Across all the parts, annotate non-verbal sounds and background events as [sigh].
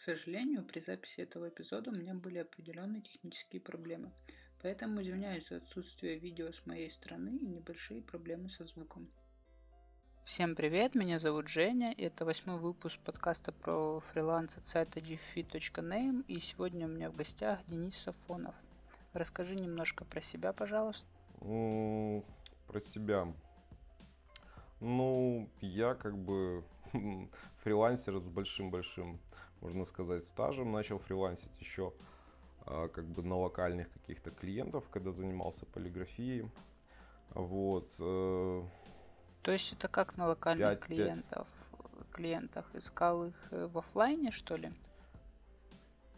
К сожалению, при записи этого эпизода у меня были определенные технические проблемы, поэтому извиняюсь за отсутствие видео с моей стороны и небольшие проблемы со звуком. Всем привет, меня зовут Женя, и это восьмой выпуск подкаста про фриланс от сайта gfit.name, и сегодня у меня в гостях Денис Сафонов. Расскажи немножко про себя, пожалуйста. Про себя. Ну, я как бы фрилансер с большим-большим, можно сказать, стажем. Начал фрилансить еще а, как бы на локальных каких-то клиентов, когда занимался полиграфией. Вот. Э, То есть это как на локальных 5, клиентов? 5. клиентах искал их э, в офлайне, что ли?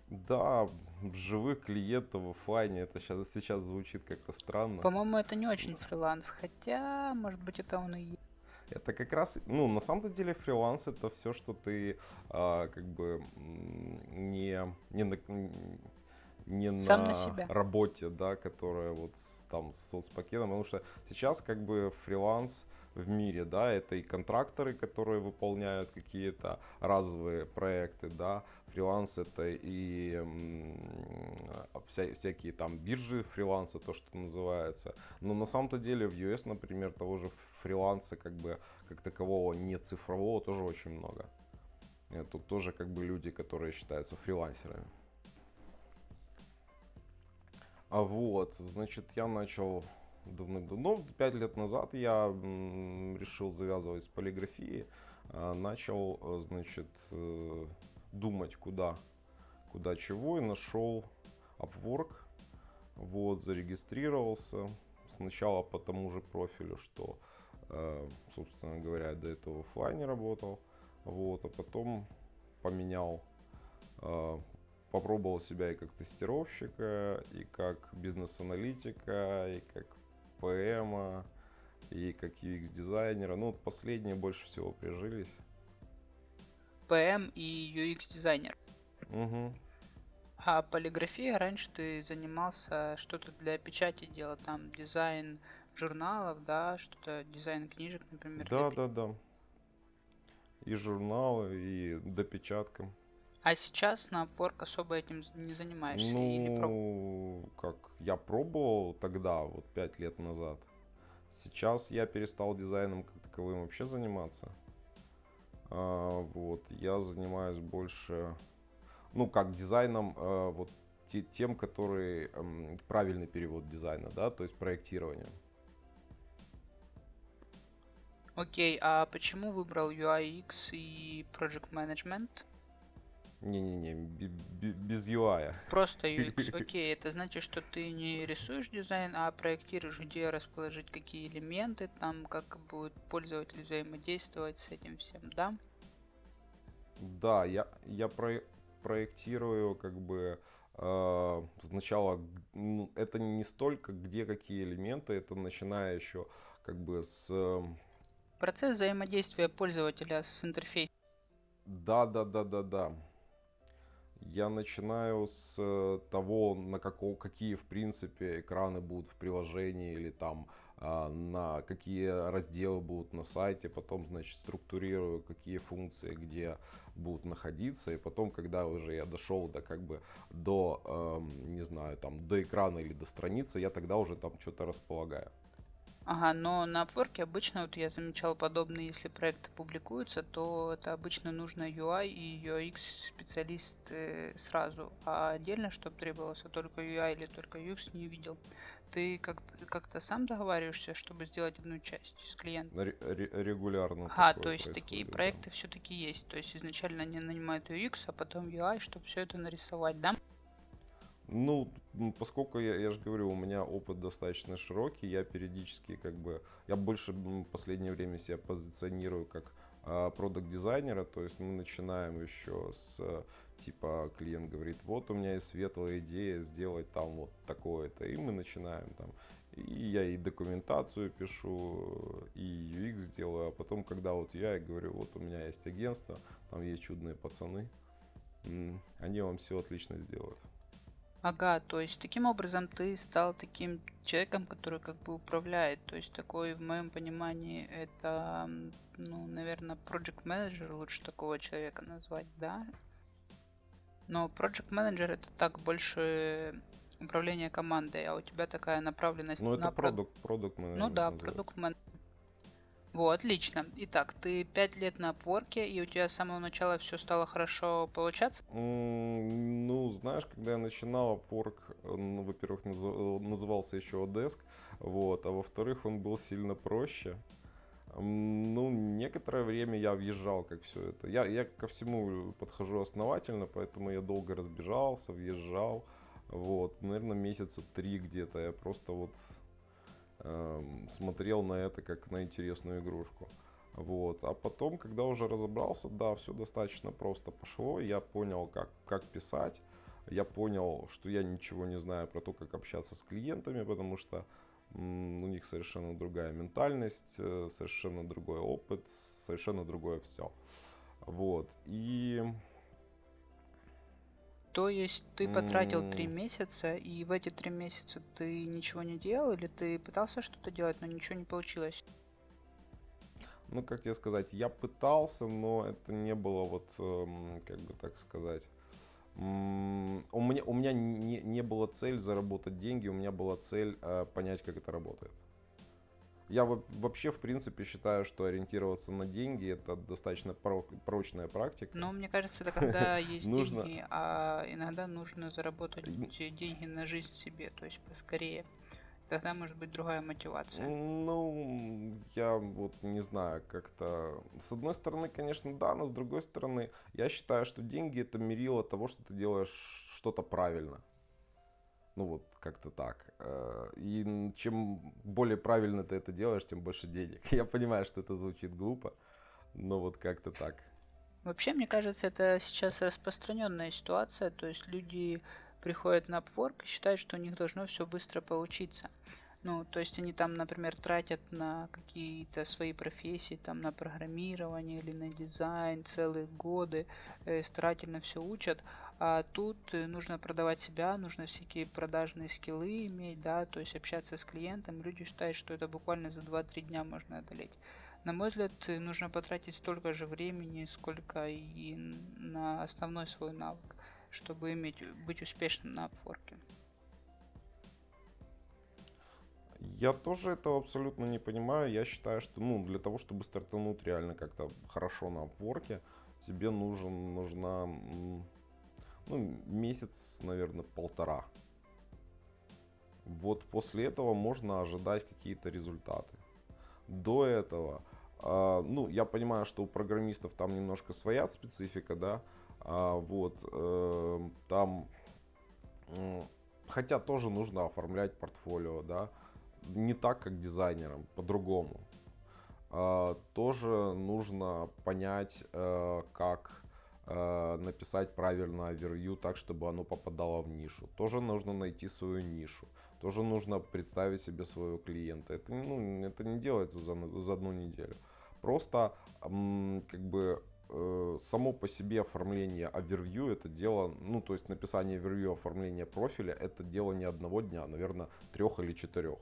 Да, живых клиентов в офлайне, это сейчас, сейчас звучит как-то странно. По-моему, это не очень фриланс, хотя, может быть, это он и есть. Это как раз, ну, на самом деле фриланс это все, что ты а, как бы не, не на, не Сам на, на себя. работе, да, которая вот там с соцпакетом, потому что сейчас как бы фриланс в мире, да, это и контракторы, которые выполняют какие-то разовые проекты, да, фриланс это и вся, всякие там биржи фриланса, то, что называется. Но на самом-то деле в US, например, того же фриланса как бы как такового не цифрового тоже очень много. И тут тоже как бы люди, которые считаются фрилансерами. А вот, значит, я начал давным-давно, ну, пять лет назад я решил завязывать с полиграфией, а, начал, э, значит, э, думать, куда, куда чего, и нашел Upwork, вот, зарегистрировался, сначала по тому же профилю, что, э, собственно говоря, до этого в офлайне работал, вот, а потом поменял, попробовал себя и как тестировщика, и как бизнес-аналитика, и как ПМа и как UX-дизайнера. Ну, вот последние больше всего прижились. ПМ и UX-дизайнер. Угу. А полиграфия раньше ты занимался что-то для печати делал, там дизайн журналов, да, что-то дизайн книжек, например. Да, да, да. И журналы, и допечатка. А сейчас на Upwork особо этим не занимаешься? Ну, или как я пробовал тогда, вот пять лет назад. Сейчас я перестал дизайном как таковым вообще заниматься. А, вот, я занимаюсь больше, ну, как дизайном, а, вот те, тем, который правильный перевод дизайна, да, то есть проектирование. Окей, а почему выбрал UI UX и Project Management? Не-не-не, без UI. Просто UX. [laughs] Окей, это значит, что ты не рисуешь дизайн, а проектируешь, где расположить какие элементы, там как будет пользователь взаимодействовать с этим всем, да? Да, я, я про, проектирую как бы э, сначала, ну, это не столько где какие элементы, это начиная еще как бы с... Э, Процесс взаимодействия пользователя с интерфейсом. Да, да, да, да, да. Я начинаю с э, того, на какого, какие, в принципе, экраны будут в приложении или там а, на какие разделы будут на сайте, потом, значит, структурирую, какие функции где будут находиться, и потом, когда уже я дошел до как бы до, эм, не знаю, там, до экрана или до страницы, я тогда уже там что-то располагаю. Ага, но на Upwork обычно, вот я замечал подобные, если проекты публикуются, то это обычно нужно UI и UX специалист сразу, а отдельно, чтобы требовался только UI или только UX, не видел. Ты как- как-то сам договариваешься, чтобы сделать одну часть с клиентом? Ре- регулярно. А, то есть такие проекты все-таки есть. То есть изначально они нанимают UX, а потом UI, чтобы все это нарисовать, да? Ну, поскольку я, я же говорю, у меня опыт достаточно широкий, я периодически как бы, я больше в последнее время себя позиционирую как а, продукт дизайнера, то есть мы начинаем еще с типа клиент говорит, вот у меня есть светлая идея сделать там вот такое-то, и мы начинаем там, и я и документацию пишу, и UX делаю, а потом, когда вот я говорю, вот у меня есть агентство, там есть чудные пацаны, они вам все отлично сделают. Ага, то есть таким образом ты стал таким человеком, который как бы управляет. То есть такой, в моем понимании, это, ну, наверное, project manager лучше такого человека назвать, да? Но Project Manager это так больше управление командой, а у тебя такая направленность Ну, это на прод- продукт, продукт Ну да, продукт менеджер. Вот, отлично. Итак, ты пять лет на опорке, и у тебя с самого начала все стало хорошо получаться? Ну, знаешь, когда я начинал, он, ну, во-первых, наз- назывался еще Odesk, вот, а во-вторых, он был сильно проще. Ну, некоторое время я въезжал, как все это. Я, я ко всему подхожу основательно, поэтому я долго разбежался, въезжал. Вот, наверное, месяца три где-то я просто вот смотрел на это как на интересную игрушку. Вот. А потом, когда уже разобрался, да, все достаточно просто пошло. Я понял, как, как писать. Я понял, что я ничего не знаю про то, как общаться с клиентами, потому что у них совершенно другая ментальность, э, совершенно другой опыт, совершенно другое все. Вот. И То есть ты потратил три месяца, и в эти три месяца ты ничего не делал, или ты пытался что-то делать, но ничего не получилось? ну, как тебе сказать, я пытался, но это не было вот, эм, как бы так сказать, У меня, у меня не, не было цель заработать деньги, у меня была цель э, понять, как это работает. Я во- вообще, в принципе, считаю, что ориентироваться на деньги это достаточно про- прочная практика. Но мне кажется, это когда [laughs] есть Нужно. деньги, а иногда нужно заработать деньги на жизнь себе, то есть поскорее. Тогда может быть другая мотивация. Ну, я вот не знаю, как-то... С одной стороны, конечно, да, но с другой стороны, я считаю, что деньги это мерило того, что ты делаешь что-то правильно. Ну вот, как-то так. Э, И чем более правильно ты это делаешь, тем больше денег. [laughs] Я понимаю, что это звучит глупо, но вот как-то так. Вообще, мне кажется, это сейчас распространенная ситуация, то есть люди приходят на Upwork и считают, что у них должно все быстро получиться. Ну, то есть они там, например, тратят на какие-то свои профессии, там на программирование или на дизайн целые годы, э, старательно все учат, а тут э, нужно продавать себя, нужно всякие продажные скиллы иметь, да, то есть общаться с клиентом. Люди считают, что это буквально за два-три дня можно одолеть. На мой взгляд, э, нужно потратить столько же времени, сколько и на основной свой навык, чтобы иметь, быть успешным на Upwork. Я тоже этого абсолютно не понимаю. Я считаю, что ну, для того, чтобы стартануть реально как-то хорошо на Upwork, тебе нужен, нужна ну, месяц, наверное, полтора. Вот после этого можно ожидать какие-то результаты. До этого, а, ну, я понимаю, что у программистов там немножко своя специфика, да, а, вот, э, там, м, хотя тоже нужно оформлять портфолио, да, не так, как дизайнерам, по-другому. А, Тоже нужно понять, э, как э, написать правильно овервью так, чтобы оно попадало в нишу. Тоже нужно найти свою нишу. Тоже нужно представить себе своего клиента. Это, ну, это не делается за, за одну неделю. Просто м, как бы э, само по себе оформление овервью это дело, ну то есть написание овервью, оформление профиля это дело не одного дня, наверное, трех или четырех.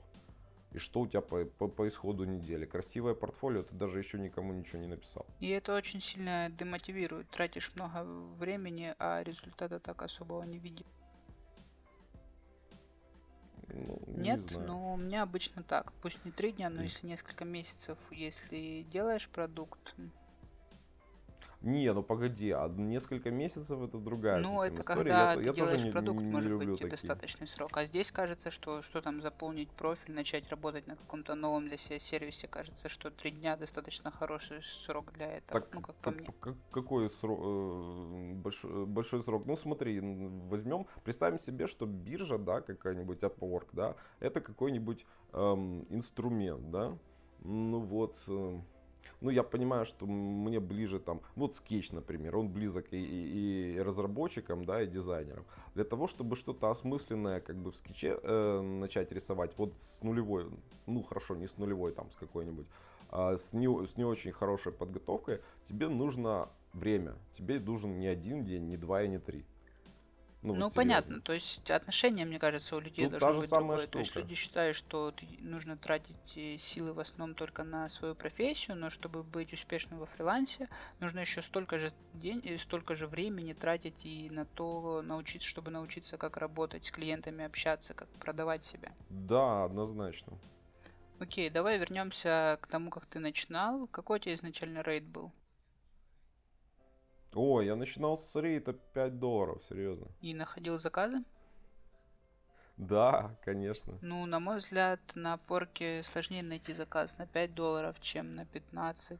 И что у тебя по, по, по исходу недели? Красивое портфолио, ты даже еще никому ничего не написал. И это очень сильно демотивирует. Тратишь много времени, а результата так особого не видишь. Ну, не Нет, знаю. но у меня обычно так. Пусть не три дня, но М. если несколько месяцев, если делаешь продукт, Не, ну погоди, а несколько месяцев это другая ну, это история. когда Я, ты я тоже не, продукт, не- не может люблю быть, такие. достаточный срок. А здесь кажется, что что там заполнить профиль, начать работать на каком-то новом для себя сервисе, кажется, что три дня достаточно хороший срок для этого. Так, ну, как по мне. как- какой срок, э, большой, большой срок? Ну смотри, возьмем, представим себе, что биржа, да, какая-нибудь Upwork, да, это какой-нибудь эм, инструмент, да. Ну вот, э, ну я понимаю, что мне ближе там, вот скетч, например, он близок и, и- и разработчикам, да, и дизайнерам. Для того, чтобы что-то осмысленное как бы в скетче э, начать рисовать, вот с нулевой, ну хорошо, не с нулевой, там с какой-нибудь, а с не, с не очень хорошей подготовкой, тебе нужно время. Тебе нужен не один день, не два и не три. Ну, Ну, вот понятно. серьезно. То есть отношения, мне кажется, у людей Тут должно быть самая другое. То есть штука. люди считают, что нужно тратить э, силы в основном только на свою профессию, но чтобы быть успешным во фрилансе, нужно еще столько же день, э, столько же времени тратить и на то научиться, чтобы научиться, как работать с клиентами, общаться, как продавать себя. Да, однозначно. Окей, давай вернемся к тому, как ты начинал. Какой у тебя изначально рейд был? О, я начинал с рейта 5 долларов, серьезно. И находил заказы? Да, конечно. Ну, на мой взгляд, на Upwork сложнее найти заказ на 5 долларов, чем на 15.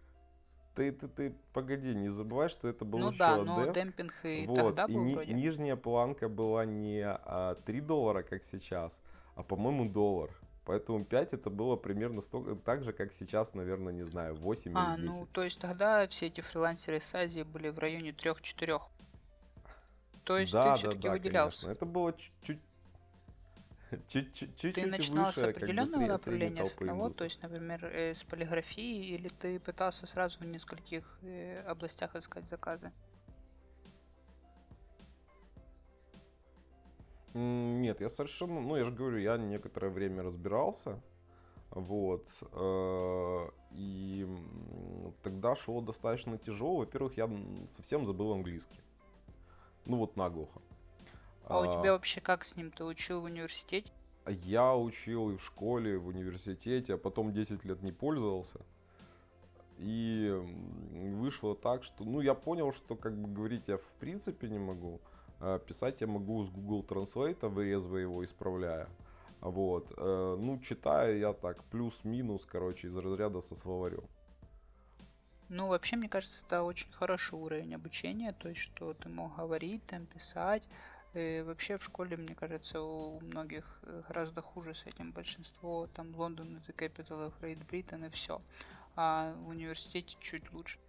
Ты, ты, ты, погоди, не забывай, что это был Ну еще да, но деск. демпинг и Вот, тогда и был ни- вроде. нижняя планка была не а, 3 доллара, как сейчас, а, по-моему, доллар. Поэтому 5 это было примерно столько, так же, как сейчас, наверное, не знаю, 8 А, или 10. ну, то есть тогда все эти фрилансеры из Азии были в районе 3-4. То есть да, ты да, все-таки да, выделялся. конечно. Это было чуть-чуть чуть-чуть [laughs] Ты начинал с выше, как бы, определенного сре- средней направления, с одного, то есть, например, э, с полиграфии, или ты пытался сразу в нескольких э, областях искать заказы? Нет, я совершенно, ну я же говорю, я некоторое время разбирался, вот, э, и тогда шло достаточно тяжело. Во-первых, я совсем забыл английский, ну вот наглухо. А у А, тебя вообще как с ним? Ты учил в университете? Я учил и в школе, и в университете, а потом 10 лет не пользовался. И вышло так, что, ну, я понял, что, как бы, говорить я в принципе не могу. А Писать я могу с Google Translate, вырезывая его, исправляя. Вот. э, Ну, читаю я так, плюс-минус, короче, из разряда со словарем. Ну, вообще, мне кажется, это очень хороший уровень обучения, то есть, что ты мог говорить, там, писать. И вообще в школе, мне кажется, у многих э, гораздо хуже с этим. Большинство, там, Лондон the capital of Great Britain и все. А в университете чуть лучше.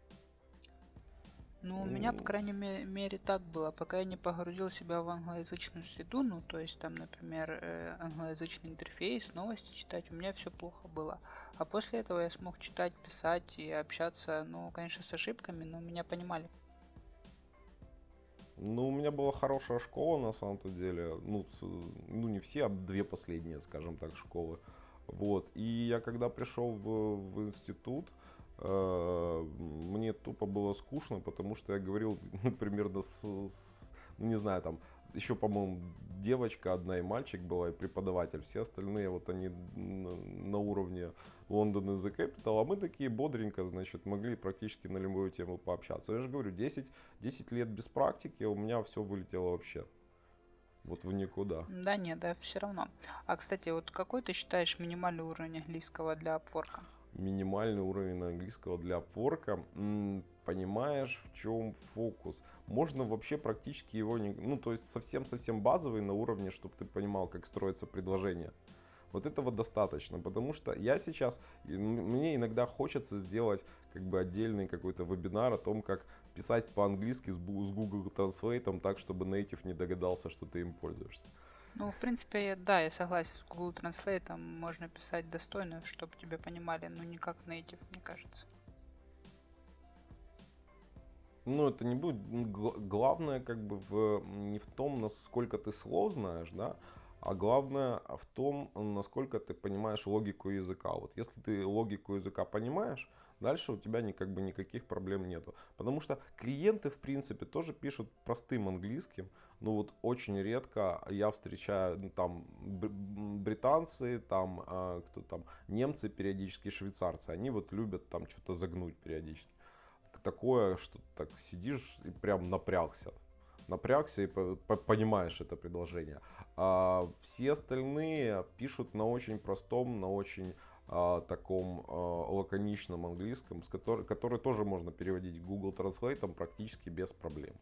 Ну, у меня, по крайней ме- мере, так было, пока я не погрузил себя в англоязычную среду, ну, то есть там, например, э, англоязычный интерфейс, новости читать, у меня все плохо было. А после этого я смог читать, писать и общаться, ну, конечно, с ошибками, но меня понимали. Ну, у меня была хорошая школа, на самом-то деле. Ну, ну, не все, а две последние, скажем так, школы. Вот. И я когда пришел в, в институт, мне тупо было скучно, потому что я говорил [laughs] ну, примерно с, с- ну, не знаю, там, еще, по-моему, девочка одна и мальчик была, и преподаватель. Все остальные, вот они на, на уровне London is the capital, а мы такие бодренько, значит, могли практически на любую тему пообщаться. Я же говорю, 10, 10 лет без практики, у меня все вылетело вообще. Вот в никуда. Да, нет, да, все равно. А, кстати, вот какой ты считаешь минимальный уровень английского для Upwork? Минимальный уровень английского для. М, Понимаешь, в чем фокус? Можно вообще практически его не... Ну, то есть совсем-совсем базовый на уровне, чтобы ты понимал, как строится предложение. Вот этого достаточно, потому что я сейчас, мне иногда хочется сделать как бы отдельный какой-то вебинар о том, как писать по-английски с, Google Translate так, чтобы native не догадался, что ты им пользуешься. Ну, в принципе, да, я согласен с Google Translate, там можно писать достойно, чтобы тебя понимали, но не как native, мне кажется. Ну, это не будет. Главное, как бы, в, не в том, насколько ты слов знаешь, да, а главное в том, насколько ты понимаешь логику языка. Вот если ты логику языка понимаешь, дальше у тебя ни, как бы никаких проблем нету. Потому что клиенты, в принципе, тоже пишут простым английским. Ну вот очень редко я встречаю ну, там британцы, там а, кто там немцы периодически, швейцарцы. Они вот любят там что-то загнуть периодически такое, что так сидишь и прям напрягся. Напрягся и по- по- понимаешь это предложение. А все остальные пишут на очень простом, на очень а, таком а, лаконичном английском, с который, который тоже можно переводить Google Translate практически без проблем.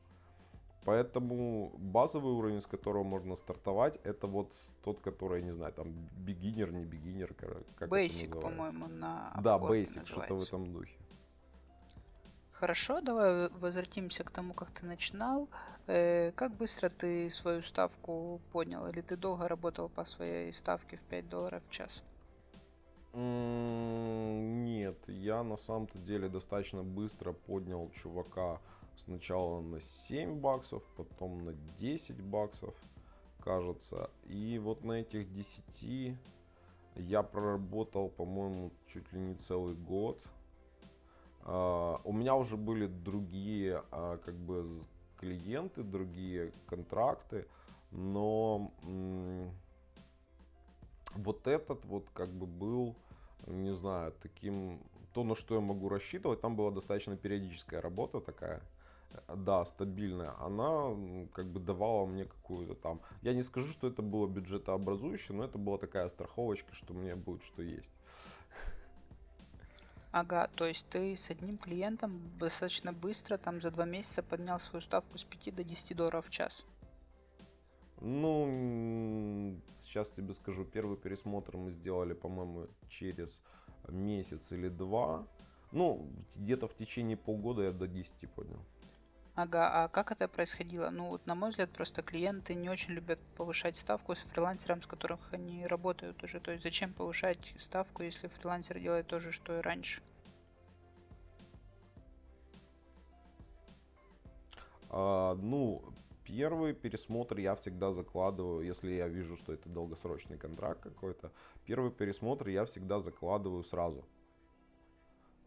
Поэтому базовый уровень, с которого можно стартовать, это вот тот, который, не знаю, там, beginner, не кор- как это Basic, называется. по-моему, на Да, basic, что-то в этом духе. Хорошо, давай возвратимся к тому, как ты начинал. Э, как быстро ты свою ставку поднял? Или ты долго работал по своей ставке в 5 долларов в час? Нет, я на самом-то деле достаточно быстро поднял чувака сначала на 7 баксов, потом на 10 баксов, кажется. И вот на этих 10 я проработал, по-моему, чуть ли не целый год. Uh, у меня уже были другие uh, как бы клиенты, другие контракты, но вот этот вот как бы был, не знаю, таким, то, на что я могу рассчитывать, там была достаточно периодическая работа такая, да, стабильная, она как бы давала мне какую-то там, я не скажу, что это было бюджетообразующе, но это была такая страховочка, что мне будет что есть. Ага, то есть ты с одним клиентом достаточно быстро, там за два месяца поднял свою ставку с 5 до 10 долларов в час. Ну, сейчас тебе скажу, первый пересмотр мы сделали, по-моему, через месяц или два. Ну, где-то в течение полгода я до 10 поднял. Ага, а как это происходило? Ну, вот на мой взгляд, просто клиенты не очень любят повышать ставку с фрилансером, с которым они работают уже. То есть зачем повышать ставку, если фрилансер делает то же, что и раньше? А, ну, первый пересмотр я всегда закладываю, если я вижу, что это долгосрочный контракт какой-то. Первый пересмотр я всегда закладываю сразу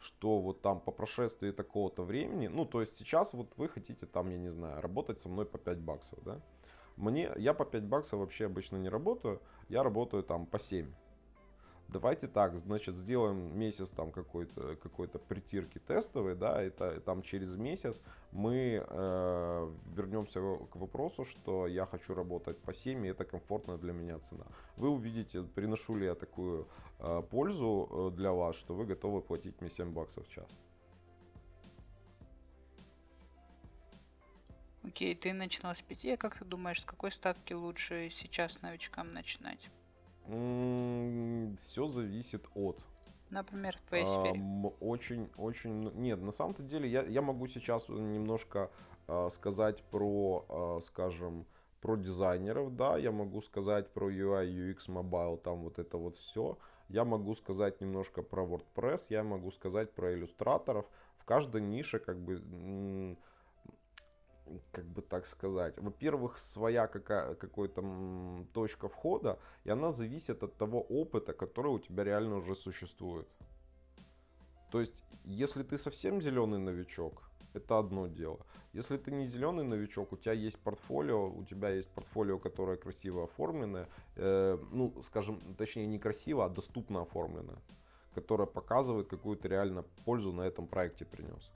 что вот там по прошествии такого-то времени, ну, то есть сейчас вот вы хотите там, я не знаю, работать со мной по 5 баксов, да? Мне, я по 5 баксов вообще обычно не работаю, я работаю там по 7. Давайте так, значит, сделаем месяц там какой-то какой-то притирки тестовой, да, это там через месяц мы э, вернемся к вопросу, что я хочу работать по 7, и это комфортная для меня цена. Вы увидите, приношу ли я такую э, пользу э, для вас, что вы готовы платить мне 7 баксов в час. Окей, ты начинал с 5, а как ты думаешь, с какой ставки лучше сейчас новичкам начинать? Все зависит от. Например, в сфере. Очень, очень... Нет, на самом-то деле я, я могу сейчас немножко э, сказать про, э, скажем, про дизайнеров, да, я могу сказать про UI, UX, Mobile, там вот это вот все. Я могу сказать немножко про WordPress, я могу сказать про иллюстраторов. В каждой нише как бы как бы так сказать, во-первых, своя какая, какая-то точка входа, и она зависит от того опыта, который у тебя реально уже существует. То есть, если ты совсем зеленый новичок, это одно дело. Если ты не зеленый новичок, у тебя есть портфолио, у тебя есть портфолио, которое красиво оформленное, э, ну, скажем, точнее, не красиво, а доступно оформленное, которое показывает, какую то реально пользу на этом проекте принес.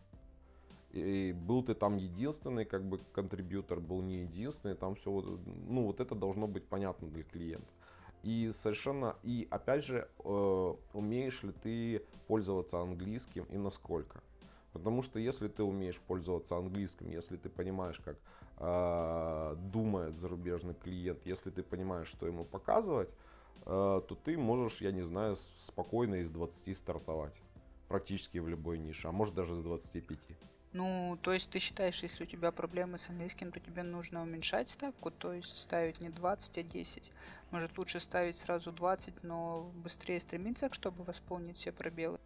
И был ты там единственный, как бы контрибьютор был не единственный, там все, ну вот это должно быть понятно для клиента. И совершенно, и опять же, э, умеешь ли ты пользоваться английским и насколько. Потому что если ты умеешь пользоваться английским, если ты понимаешь, как э, думает зарубежный клиент, если ты понимаешь, что ему показывать, э, то ты можешь, я не знаю, спокойно из 20 стартовать. Практически в любой нише, а может даже с 25. Ну, то есть ты считаешь, если у тебя проблемы с английским, то тебе нужно уменьшать ставку, то есть ставить не 20, а 10. Может лучше ставить сразу 20, но быстрее стремиться, чтобы восполнить все пробелы?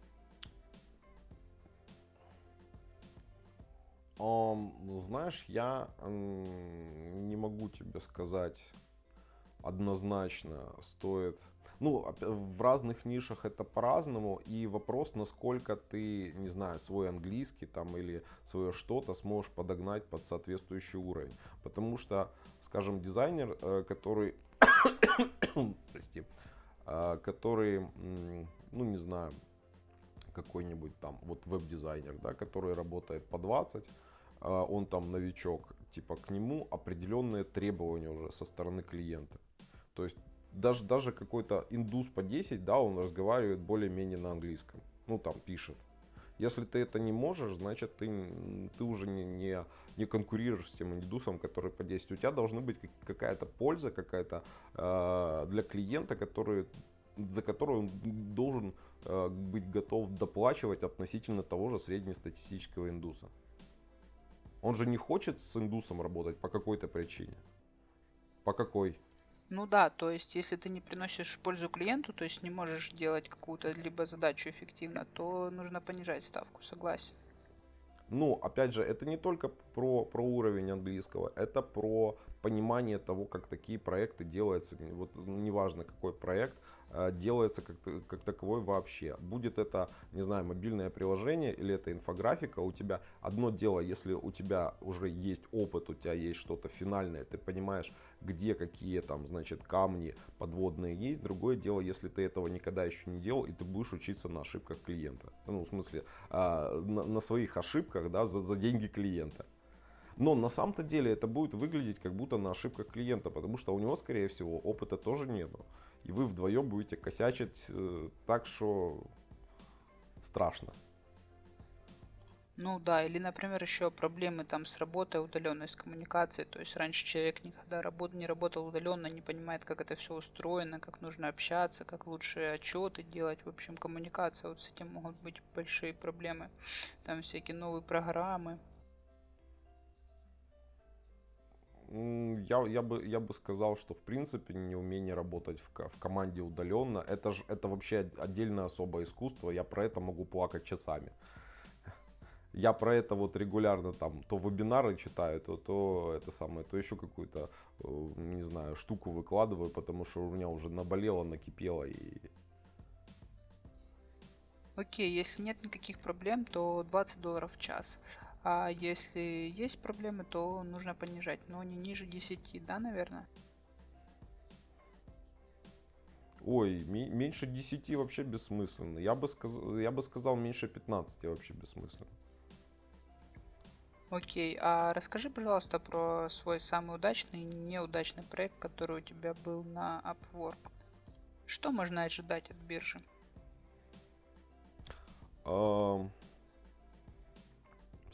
Um, знаешь, я um, не могу тебе сказать однозначно, стоит ну, в разных нишах это по-разному, и вопрос, насколько ты, не знаю, свой английский там или свое что-то сможешь подогнать под соответствующий уровень. Потому что, скажем, дизайнер, э, который, [coughs] прости, э, который, ну, не знаю, какой-нибудь там, вот веб-дизайнер, да, который работает по 20, э, он там новичок, типа к нему определенные требования уже со стороны клиента. То есть даже, даже какой-то индус по 10, да, он разговаривает более-менее на английском. Ну, там, пишет. Если ты это не можешь, значит, ты, ты уже не, не, не конкурируешь с тем индусом, который по 10. У тебя должна быть какая-то польза, какая-то э, для клиента, который, за которую он должен э, быть готов доплачивать относительно того же среднестатистического индуса. Он же не хочет с индусом работать по какой-то причине. По какой? Ну да, то есть если ты не приносишь пользу клиенту, то есть не можешь делать какую-то либо задачу эффективно, то нужно понижать ставку, согласен. Ну, опять же, это не только про, про уровень английского, это про понимание того, как такие проекты делаются. Вот неважно, какой проект, делается как, как таковой вообще. Будет это, не знаю, мобильное приложение или это инфографика, у тебя одно дело, если у тебя уже есть опыт, у тебя есть что-то финальное, ты понимаешь, где какие там, значит, камни подводные есть. Другое дело, если ты этого никогда еще не делал, и ты будешь учиться на ошибках клиента. Ну, в смысле, а, на, на своих ошибках, да, за, за деньги клиента. Но на самом-то деле это будет выглядеть как будто на ошибках клиента, потому что у него, скорее всего, опыта тоже нету и вы вдвоем будете косячить э, так, что страшно. Ну да, или, например, еще проблемы там с работой удаленной, с коммуникацией. То есть раньше человек никогда работ, не работал удаленно, не понимает, как это все устроено, как нужно общаться, как лучше отчеты делать. В общем, коммуникация, вот с этим могут быть большие проблемы. Там всякие новые программы. Я, я, бы, я бы сказал, что в принципе неумение работать в, в команде удаленно, это, же, это вообще отдельное особое искусство, я про это могу плакать часами. [laughs] Я про это вот регулярно там то вебинары читаю, то, то это самое, то еще какую-то, э, не знаю, штуку выкладываю, потому что у меня уже наболело, накипело и... Окей, если нет никаких проблем, то 20 долларов в час. А если есть проблемы, то нужно понижать, но не ниже 10, да, наверное? Ой, меньше 10 вообще бессмысленно. Я бы, сказал, я бы сказал меньше 15 вообще бессмысленно. Окей, а расскажи, пожалуйста, про свой самый удачный и неудачный проект, который у тебя был на Upwork. Что можно ожидать от биржи? Um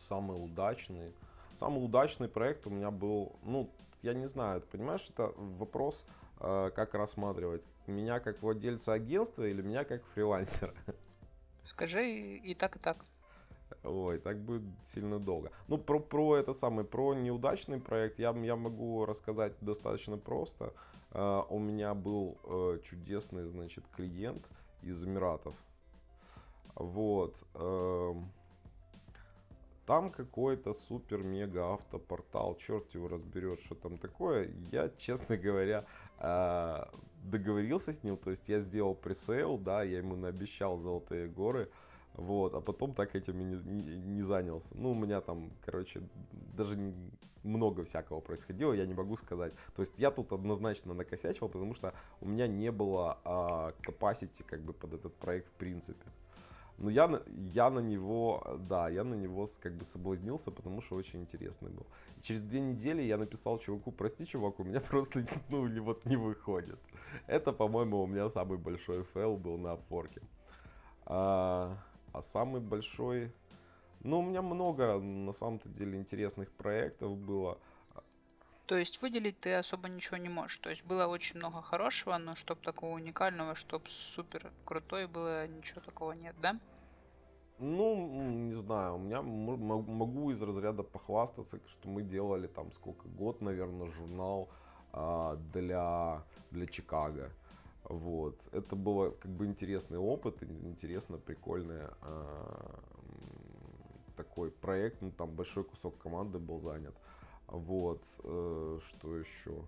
самый удачный. Самый удачный проект у меня был, ну, я не знаю, понимаешь, это вопрос, э, как рассматривать. Меня как владельца агентства или меня как фрилансера? Скажи и так, и так. Ой, так будет сильно долго. Ну, про, про этот самый, про неудачный проект я, я могу рассказать достаточно просто. Uh, у меня был uh, чудесный, значит, клиент из Эмиратов. Вот. Uh, там какой-то супер-мега автопортал, черт его разберет, что там такое. Я, честно говоря, а, договорился с ним, то есть я сделал пресейл, да, я ему наобещал золотые горы, вот, а потом так этим и не, не, не занялся. Ну, у меня там, короче, даже много всякого происходило, я не могу сказать. То есть я тут однозначно накосячил, потому что у меня не было а, capacity как бы под этот проект в принципе. Но я, я на него, да, я на него как бы соблазнился, потому что очень интересный был. И через две недели я написал чуваку, прости, чувак, у меня [laughs] просто, ну, вот не выходит. Это, по-моему, у меня самый большой fail был на Апворке. А, а самый большой, ну, у меня много, на самом-то деле, интересных проектов было. То есть выделить ты особо ничего не можешь. То есть было очень много хорошего, но чтобы такого уникального, чтобы супер крутой было, ничего такого нет, да? Ну, не знаю, у меня могу из разряда похвастаться, что мы делали там сколько, год, наверное, журнал а, для, для Чикаго. Вот. Это было как бы интересный опыт, интересно, прикольный а, такой проект. Ну, там большой кусок команды был занят. Вот, э, что еще?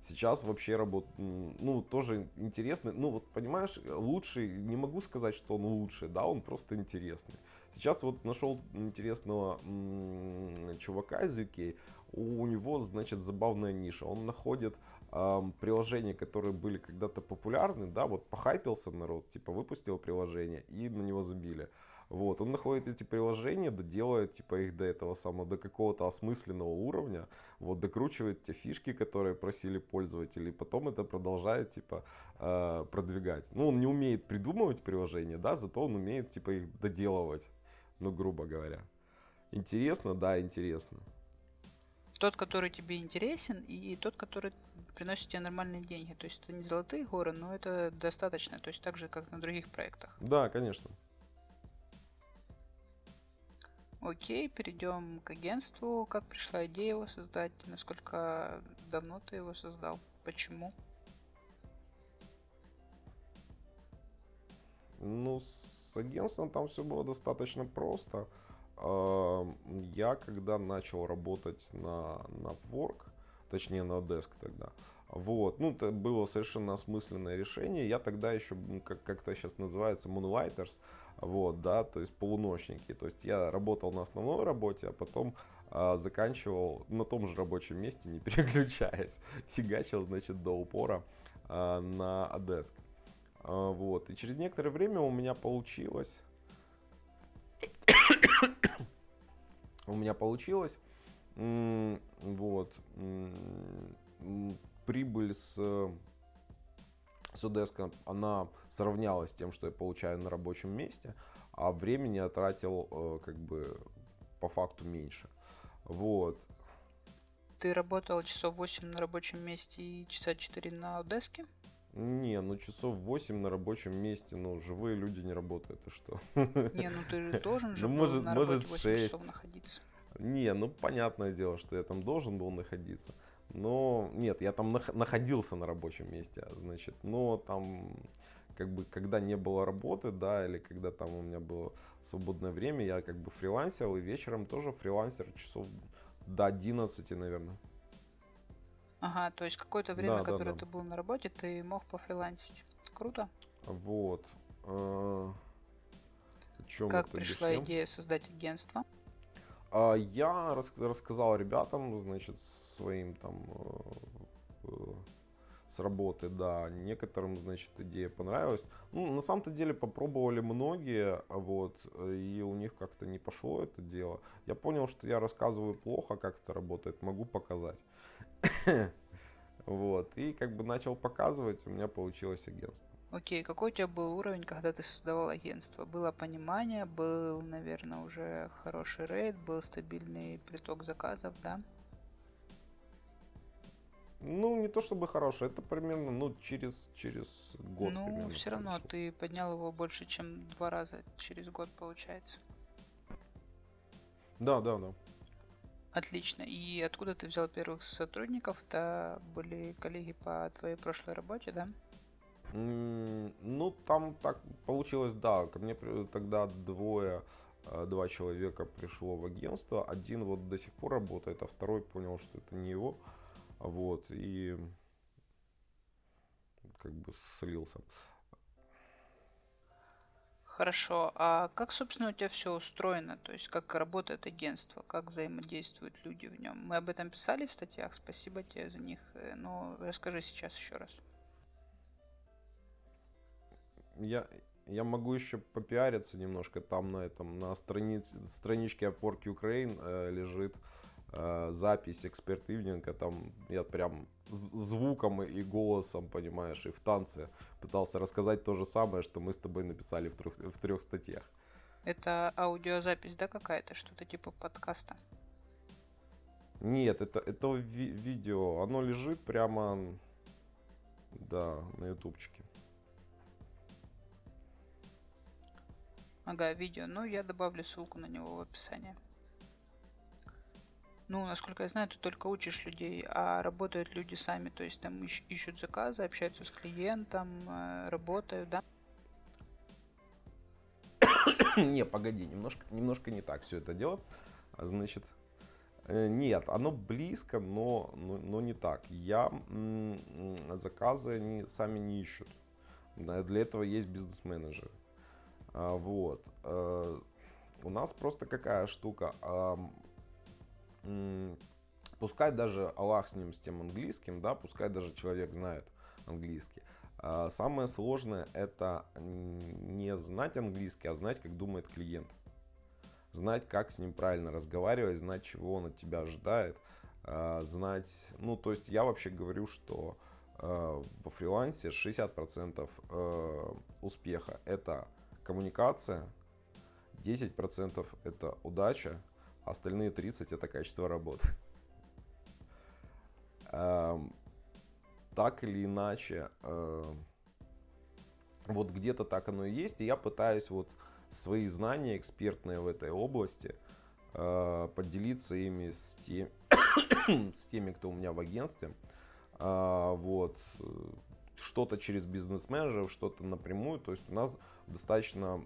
Сейчас вообще работает, ну, тоже интересный. Ну, вот, понимаешь, лучший, не могу сказать, что он лучший, да, он просто интересный. Сейчас вот нашел интересного чувака из UK, у него, значит, забавная ниша. Он находит эм, приложения, которые были когда-то популярны, да, вот похайпился народ, типа выпустил приложение и на него забили. Вот, он находит эти приложения, доделает типа их до этого самого, до какого-то осмысленного уровня, вот, докручивает те фишки, которые просили пользователи, и потом это продолжает типа э, продвигать. Ну, он не умеет придумывать приложения, да, зато он умеет типа их доделывать, ну, грубо говоря. Интересно, да, интересно. Тот, который тебе интересен, и тот, который приносит тебе нормальные деньги. То есть это не золотые горы, но это достаточно. То есть так же, как на других проектах. Да, конечно. Окей, перейдем к агентству. Как пришла идея его создать? Насколько давно ты его создал? Почему? Ну, с агентством там все было достаточно просто. А, я когда начал работать на, на Upwork, точнее на Desk тогда, вот, ну, это было совершенно осмысленное решение. Я тогда еще, как, как это сейчас называется, moonlighters, вот, да, то есть полуночники. То есть я работал на основной работе, а потом а, заканчивал на том же рабочем месте, не [laughs] переключаясь. Фигачил, значит, до упора а, на Desk. А, вот, и через некоторое время у меня получилось... [coughs] у меня получилось вот прибыль с с Odesk, она сравнялась с тем, что я получаю на рабочем месте, а времени я тратил э, как бы по факту меньше. Вот. Ты работал часов 8 на рабочем месте и часа 4 на Одеске? Не, ну часов 8 на рабочем месте, ну живые люди не работают, и что? Не, ну ты [laughs] должен же ну, может, на может 8 6. часов находиться. Не, ну понятное дело, что я там должен был находиться. Но нет, я там находился на рабочем месте, значит, но там как бы когда не было работы, да, или когда там у меня было свободное время, я как бы фрилансил, и вечером тоже фрилансер часов до 11, наверное. Ага, то есть какое-то время, да, которое да, да. ты был на работе, ты мог пофрилансить. Круто. Вот. А, как пришла объяснил? идея создать агентство? А, я рас рассказал ребятам, значит, своим там э, с работы, да, некоторым, значит, идея понравилась. Ну, на самом-то деле попробовали многие, вот, и у них как-то не пошло это дело. Я понял, что я рассказываю плохо, как это работает, могу показать. [coughs] Вот, и как бы начал показывать, у меня получилось агентство. Окей, какой у тебя был уровень, когда ты создавал агентство? Было понимание, был, наверное, уже хороший рейд, был стабильный приток заказов, да? Ну, не то чтобы хороший, это примерно, ну, через, через год. Ну, примерно, все равно ты поднял его больше, чем два раза через год, получается. Да, да, да. Отлично. И откуда ты взял первых сотрудников? Это были коллеги по твоей прошлой работе, да? Ну, там так получилось, да. Ко мне тогда двое, э, два человека пришло в агентство. Один вот до сих пор работает, а второй понял, что это не его. Вот, и как бы слился. Хорошо. А как, собственно, у тебя все устроено? То есть, как работает агентство, как взаимодействуют люди в нем? Мы об этом писали в статьях, спасибо тебе за них. Э, но расскажи сейчас еще раз я, я могу еще попиариться немножко. Там на этом, на странице, страничке Upwork Ukraine э, лежит э, запись эксперт ивнинга. Там я прям звуком и голосом, понимаешь, и в танце пытался рассказать то же самое, что мы с тобой написали в трех, в трех статьях. Это аудиозапись, да, какая-то? Что-то типа подкаста? Нет, это, это ви- видео. Оно лежит прямо, да, на ютубчике. Ага, видео. Ну, я добавлю ссылку на него в описании. Ну, насколько я знаю, ты только учишь людей, а работают люди сами, то есть там ищ- ищут заказы, общаются с клиентом, э, работают, да? [coughs] не, погоди, немножко, немножко не так все это дело. Значит, э, нет, оно близко, но, но, но не так. Я заказы они сами не ищут. Для этого есть бизнес-менеджеры. А, вот. Э, у нас просто какая штука. Пускай даже Аллах с ним, с тем английским, да, пускай даже человек знает английский. А, самое сложное это не знать английский, а знать, как думает клиент. Знать, как с ним правильно разговаривать, знать, чего он от тебя ожидает. А, знать, ну, то есть я вообще говорю, что во фрилансе 60% э, успеха это коммуникация, 10% это удача, а остальные 30% это качество работы. Эм, так или иначе, э, вот где-то так оно и есть, и я пытаюсь вот свои знания экспертные в этой области э, поделиться ими с, тем, [coughs] с теми, кто у меня в агентстве. А, вот. Что-то через бизнес-менеджеров, что-то напрямую. То есть у нас достаточно,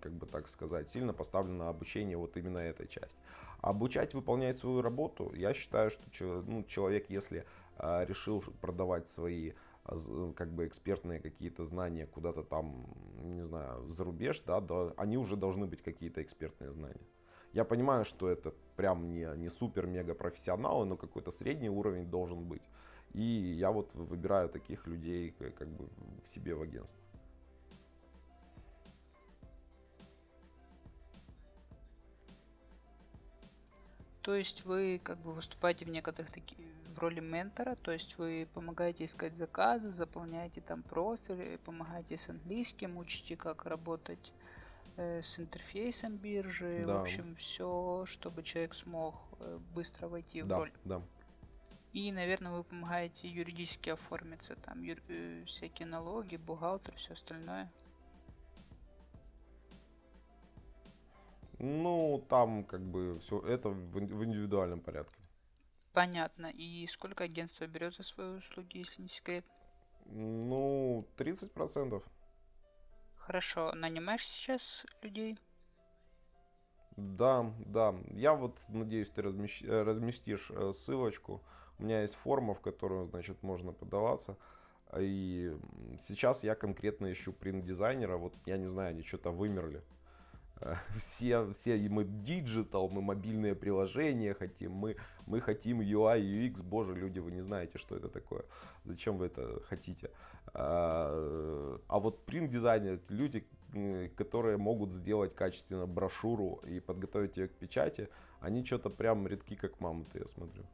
как бы так сказать, сильно поставлено обучение вот именно этой части. Обучать выполнять свою работу, я считаю, что ну, человек, если а, решил продавать свои а, как бы экспертные какие-то знания куда-то там, не знаю, за рубеж, да, да, они уже должны быть какие-то экспертные знания. Я понимаю, что это прям не, не супер-мега профессионалы, но какой-то средний уровень должен быть. И я вот выбираю таких людей как бы к себе в агентство. То есть вы как бы выступаете в некоторых таких в роли ментора, то есть вы помогаете искать заказы, заполняете там профили, помогаете с английским, учите, как работать э, с интерфейсом биржи, да. в общем, все, чтобы человек смог э, быстро войти да, в роль. Да. И, наверное, вы помогаете юридически оформиться, там юр, э, всякие налоги, бухгалтер, все остальное. Ну, там как бы все это в индивидуальном порядке. Понятно. И сколько агентство берет за свои услуги, если не секрет? Ну, 30%. Хорошо. Нанимаешь сейчас людей? Да, да. Я вот надеюсь, ты размещ... Э, разместишь э, ссылочку. У меня есть форма, в которую, значит, можно подаваться. И сейчас я конкретно ищу принт-дизайнера. Вот я не знаю, они что-то вымерли. [laughs] все, все мы digital, мы мобильные приложения хотим, мы, мы хотим UI, UX, боже, люди, вы не знаете, что это такое, зачем вы это хотите. А, а вот принт-дизайнер, люди, которые могут сделать качественно брошюру и подготовить ее к печати, они что-то прям редки, как мамонты, я смотрю.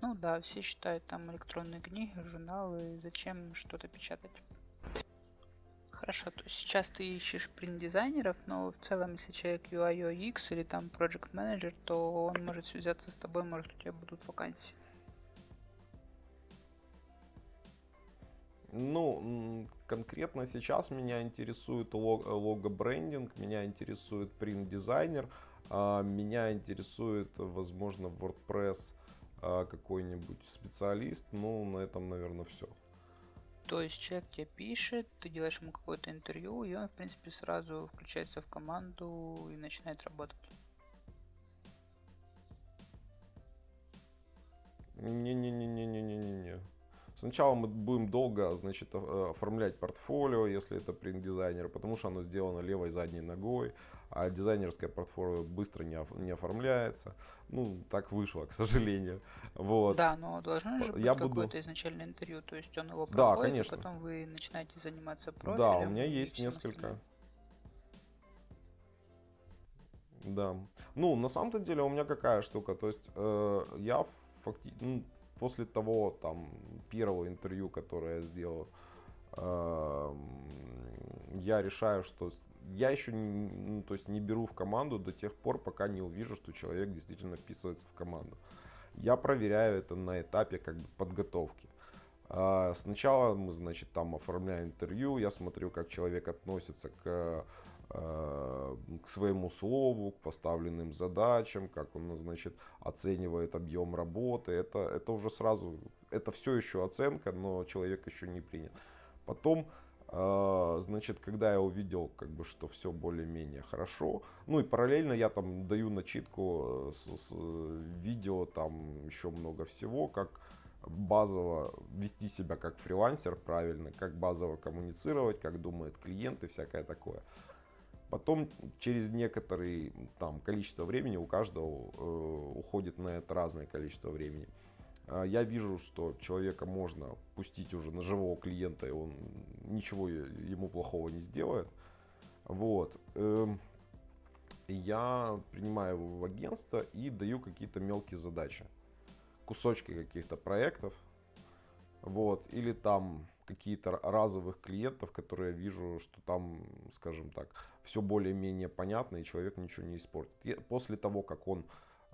Ну да, все считают там электронные книги, журналы, зачем что-то печатать. Хорошо, то есть сейчас ты ищешь принт-дизайнеров, но в целом, если человек UI, UX или там Project Manager, то он может связаться с тобой, может у тебя будут вакансии. Ну, конкретно сейчас меня интересует лого-брендинг, меня интересует принт-дизайнер, а, меня интересует, возможно, WordPress какой-нибудь специалист, ну, на этом, наверное, все. То есть человек тебе пишет, ты делаешь ему какое-то интервью, и он, в принципе, сразу включается в команду и начинает работать. Не-не-не-не-не-не-не. Сначала мы будем долго, значит, оформлять портфолио, если это принт-дизайнер, потому что оно сделано левой задней ногой а дизайнерское портфолио быстро не, не оформляется. Ну, так вышло, к сожалению. Вот. Да, но должно же быть Я какое-то буду... изначальное интервью, то есть он его проводит, да, конечно. и потом вы начинаете заниматься профилем. Да, у меня есть несколько. Да. Ну, на самом-то деле у меня какая штука, то есть э, я фактически, ну, после того там первого интервью, которое я сделал, э, я решаю, что я еще ну, то есть не беру в команду до тех пор, пока не увижу, что человек действительно вписывается в команду. Я проверяю это на этапе как бы подготовки. А, сначала мы, значит, там оформляем интервью, я смотрю, как человек относится к, к своему слову, к поставленным задачам, как он, значит, оценивает объем работы. Это, это уже сразу, это все еще оценка, но человек еще не принят. Потом а, значит, когда я увидел, как бы, что все более-менее хорошо, ну и параллельно я там даю начитку э, с, с видео, там еще много всего, как базово вести себя как фрилансер правильно, как базово коммуницировать, как думает клиент и всякое такое. Потом через некоторое там, количество времени у каждого э, уходит на это разное количество времени. А, я вижу, что человека можно пустить уже на живого клиента, и он ничего ему плохого не сделает. Вот. Эм, я принимаю его в агентство и даю какие-то мелкие задачи. Кусочки каких-то проектов. Вот. Или там какие-то разовых клиентов, которые я вижу, что там, скажем так, все более-менее понятно, и человек ничего не испортит. И после того, как он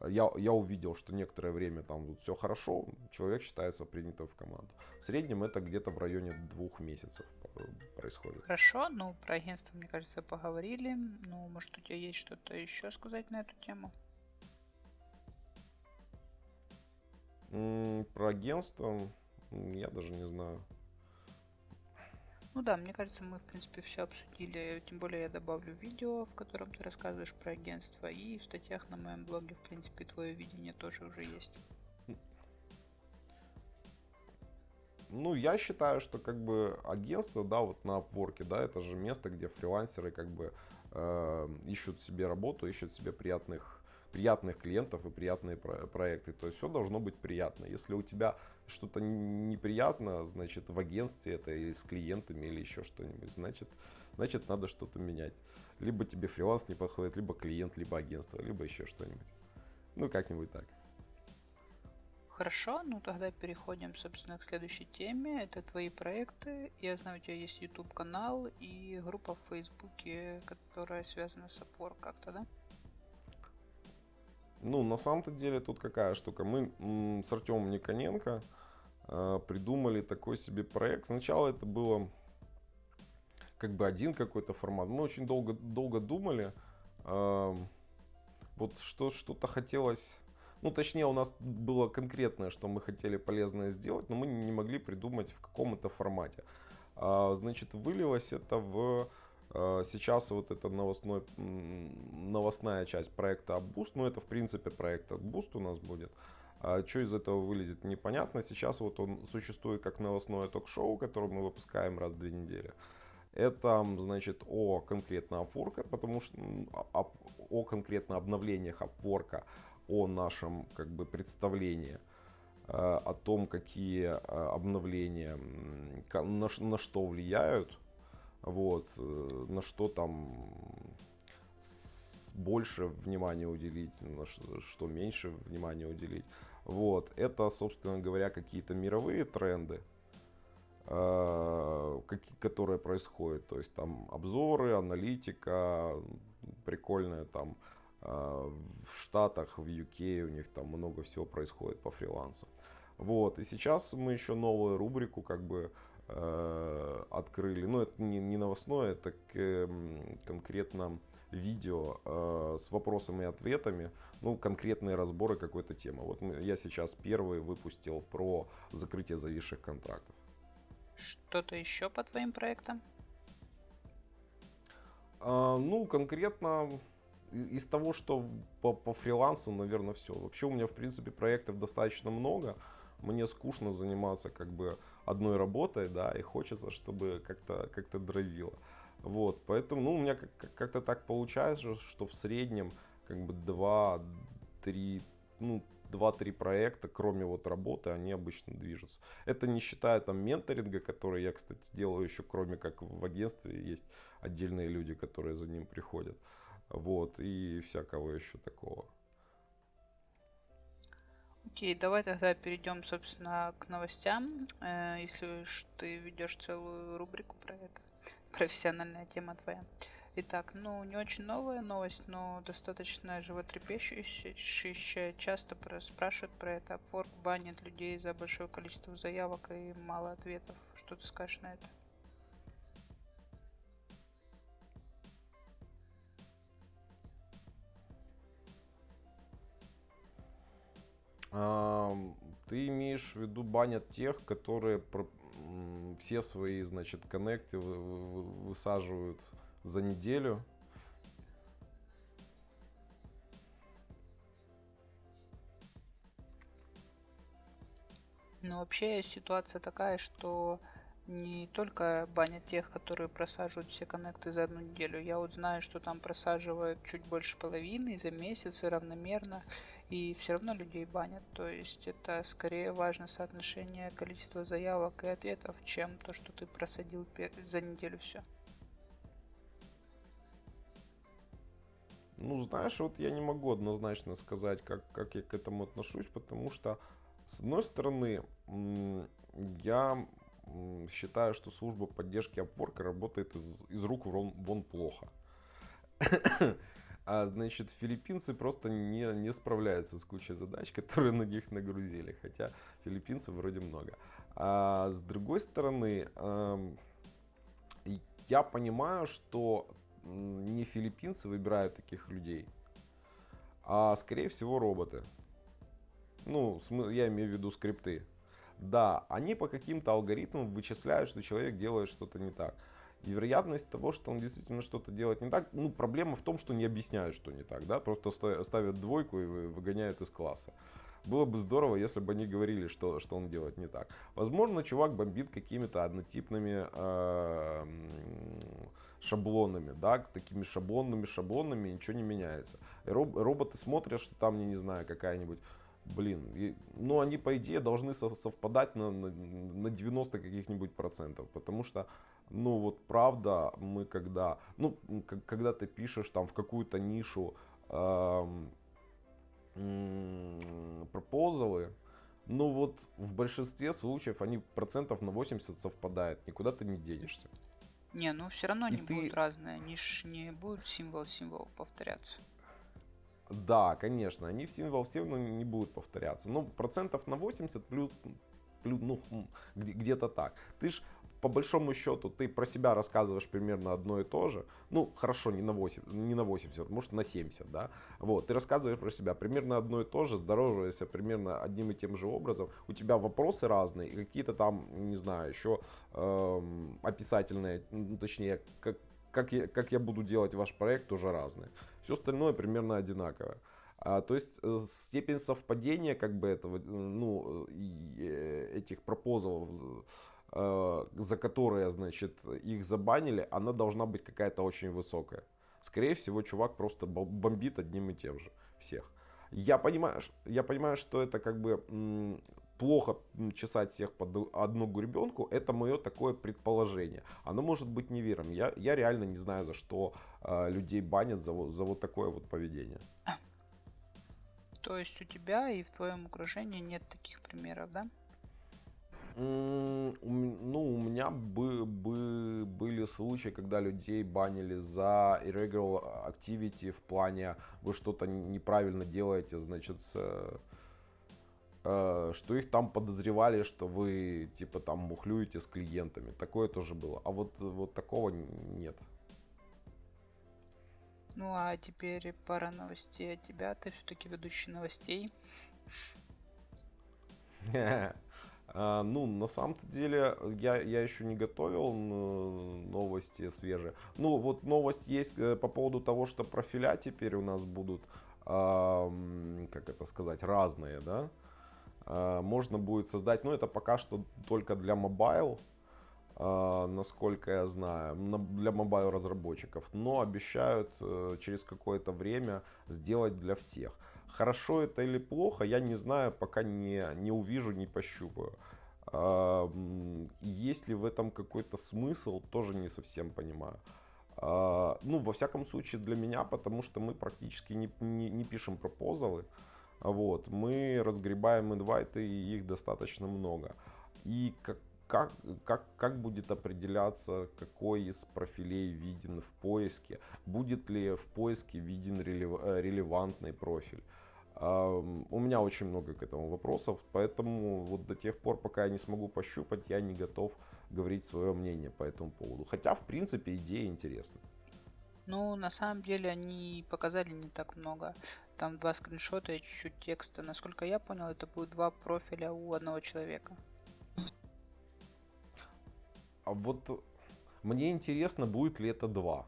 я, я увидел, что некоторое время там вот все хорошо, человек считается принятым в команду. В среднем это где-то в районе двух месяцев происходит. Хорошо, ну про агентство, мне кажется, поговорили. Ну, может, у тебя есть что-то еще сказать на эту тему? Про агентство я даже не знаю. Ну да, мне кажется, мы, в принципе, все обсудили. Тем более я добавлю видео, в котором ты рассказываешь про агентство. И в статьях на моем блоге, в принципе, твое видение тоже уже есть. Ну, я считаю, что как бы агентство, да, вот на Upwork, да, это же место, где фрилансеры как бы э, ищут себе работу, ищут себе приятных приятных клиентов и приятные про- проекты. То есть все должно быть приятно. Если у тебя что-то неприятно, значит, в агентстве это или с клиентами, или еще что-нибудь, значит, значит, надо что-то менять. Либо тебе фриланс не подходит, либо клиент, либо агентство, либо еще что-нибудь. Ну, как-нибудь так. Хорошо, ну тогда переходим, собственно, к следующей теме. Это твои проекты. Я знаю, у тебя есть YouTube канал и группа в Фейсбуке, которая связана с Upwork как-то, да? Ну, на самом-то деле тут какая штука. Мы с Артемом Никоненко э, придумали такой себе проект. Сначала это было как бы один какой-то формат. Мы очень долго, долго думали. Э, вот что, что-то хотелось... Ну, точнее, у нас было конкретное, что мы хотели полезное сделать, но мы не могли придумать в каком это формате. А, значит, вылилось это в сейчас вот эта новостной, новостная часть проекта Boost, ну это в принципе проект Boost у нас будет. А что из этого вылезет, непонятно. Сейчас вот он существует как новостное ток-шоу, которое мы выпускаем раз в две недели. Это, значит, о конкретно Upwork, потому что о, о конкретно обновлениях Upwork, о нашем как бы представлении а, о том, какие обновления на, на что влияют, вот, э, на что там больше внимания уделить, на что меньше внимания уделить. Вот, это, собственно говоря, какие-то мировые тренды, э, которые происходят. То есть там обзоры, аналитика, прикольная там э, в Штатах, в UK у них там много всего происходит по фрилансу. Вот, и сейчас мы еще новую рубрику как бы открыли. Ну, это не, не новостное, это к, э, конкретно видео э, с вопросами и ответами, ну, конкретные разборы какой-то темы. Вот я сейчас первый выпустил про закрытие зависших контрактов. Что-то еще по твоим проектам? А, ну, конкретно из того, что по, по фрилансу, наверное, все. Вообще у меня, в принципе, проектов достаточно много. Мне скучно заниматься как бы одной работой, да, и хочется, чтобы как-то как дровило. Вот, поэтому, ну, у меня как-то так получается, что в среднем как бы 2-3, ну, 2-3 проекта, кроме вот работы, они обычно движутся. Это не считая там менторинга, который я, кстати, делаю еще, кроме как в агентстве, есть отдельные люди, которые за ним приходят. Вот, и всякого еще такого. Окей, давай тогда перейдем, собственно, к новостям. Э, если ты ведешь целую рубрику про это, [laughs] профессиональная тема твоя. Итак, ну, не очень новая новость, но достаточно животрепещущая. Часто спрашивают про это. Upwork банит людей за большое количество заявок и мало ответов. Что ты скажешь на это? Ты имеешь в виду банят тех, которые все свои, значит, коннекты высаживают за неделю. Ну, вообще ситуация такая, что не только банят тех, которые просаживают все коннекты за одну неделю. Я вот знаю, что там просаживают чуть больше половины за месяц и равномерно и все равно людей банят. То есть это скорее важно соотношение количества заявок и ответов, чем то, что ты просадил за неделю все. Ну, знаешь, вот я не могу однозначно сказать, как, как я к этому отношусь, потому что, с одной стороны, я считаю, что служба поддержки Upwork работает из, из рук вон, вон плохо. А, значит, филиппинцы просто не, не справляются с кучей задач, [laughs] которые на них нагрузили. Хотя филиппинцев вроде много. А с другой стороны, я понимаю, что не филиппинцы выбирают таких людей, а скорее всего роботы. Ну, я имею в виду скрипты. Да, они по каким-то алгоритмам вычисляют, что человек делает что-то не так. И вероятность того, что он действительно что-то делает не так, ну, проблема в том, что не объясняют, что не так, да, просто ставят двойку и выгоняют из класса. Было бы здорово, если бы они говорили, что, что он делает не так. Возможно, чувак бомбит какими-то однотипными э, шаблонами, да, такими шаблонными шаблонами, ничего не меняется. Роб, роботы смотрят, что там, я не знаю, какая-нибудь блин, и, ну они по идее должны совпадать на, на, на 90 каких-нибудь процентов, потому что, ну вот правда, мы когда, ну, когда ты пишешь там в какую-то нишу эм, пропозалы, ну вот в большинстве случаев они процентов на 80 совпадают, никуда ты не денешься. Не, ну все равно И они ты... будут разные, они ж не будут символ-символ повторяться. Да, конечно, они в символ все равно не будут повторяться. Ну, процентов на 80 плюс, плюс ну, где-то так. Ты ж по большому счету ты про себя рассказываешь примерно одно и то же, ну хорошо, не на 80, не на 80, может на 70, да, вот, ты рассказываешь про себя примерно одно и то же, здороваешься примерно одним и тем же образом, у тебя вопросы разные, и какие-то там, не знаю, еще эм, описательные, ну, точнее, как, как, я, как я буду делать ваш проект, тоже разные. Все остальное примерно одинаковое. А, то есть э, степень совпадения как бы этого, ну, э, этих пропозалов Э, за которые, значит, их забанили, она должна быть какая-то очень высокая. Скорее всего, чувак просто бомбит одним и тем же всех. Я понимаю, я понимаю, что это как бы плохо чесать всех под одну гребенку, это мое такое предположение. Оно может быть неверным. Я, я реально не знаю, за что э, людей банят за, за вот такое вот поведение. То есть у тебя и в твоем окружении нет таких примеров, да? Ну, у меня бы, бы, были случаи, когда людей банили за irregular activity в плане вы что-то неправильно делаете, значит, с, э, что их там подозревали, что вы типа там мухлюете с клиентами. Такое тоже было. А вот, вот такого нет. Ну а теперь пара новостей от тебя. Ты все-таки ведущий новостей. [laughs] А, ну, на самом-то деле, я, я еще не готовил новости свежие. Ну, вот новость есть э, по поводу того, что профиля теперь у нас будут, как это сказать, разные, да. А, можно будет создать, ну, это пока что только для mobile, насколько я знаю, для mobile разработчиков, но обещают э, через какое-то время сделать для всех. Хорошо это или плохо, я не знаю, пока не, не увижу, не пощупаю. А, есть ли в этом какой-то смысл, тоже не совсем понимаю. А, ну, во всяком случае, для меня, потому что мы практически не, не, не пишем пропозалы. Вот, мы разгребаем инвайты, и их достаточно много. И как, как, как, как будет определяться, какой из профилей виден в поиске? Будет ли в поиске виден э, релевантный профиль? У меня очень много к этому вопросов, поэтому вот до тех пор, пока я не смогу пощупать, я не готов говорить свое мнение по этому поводу. Хотя, в принципе, идея интересна. Ну, на самом деле, они показали не так много. Там два скриншота и чуть-чуть текста. Насколько я понял, это будет два профиля у одного человека. А вот мне интересно, будет ли это два.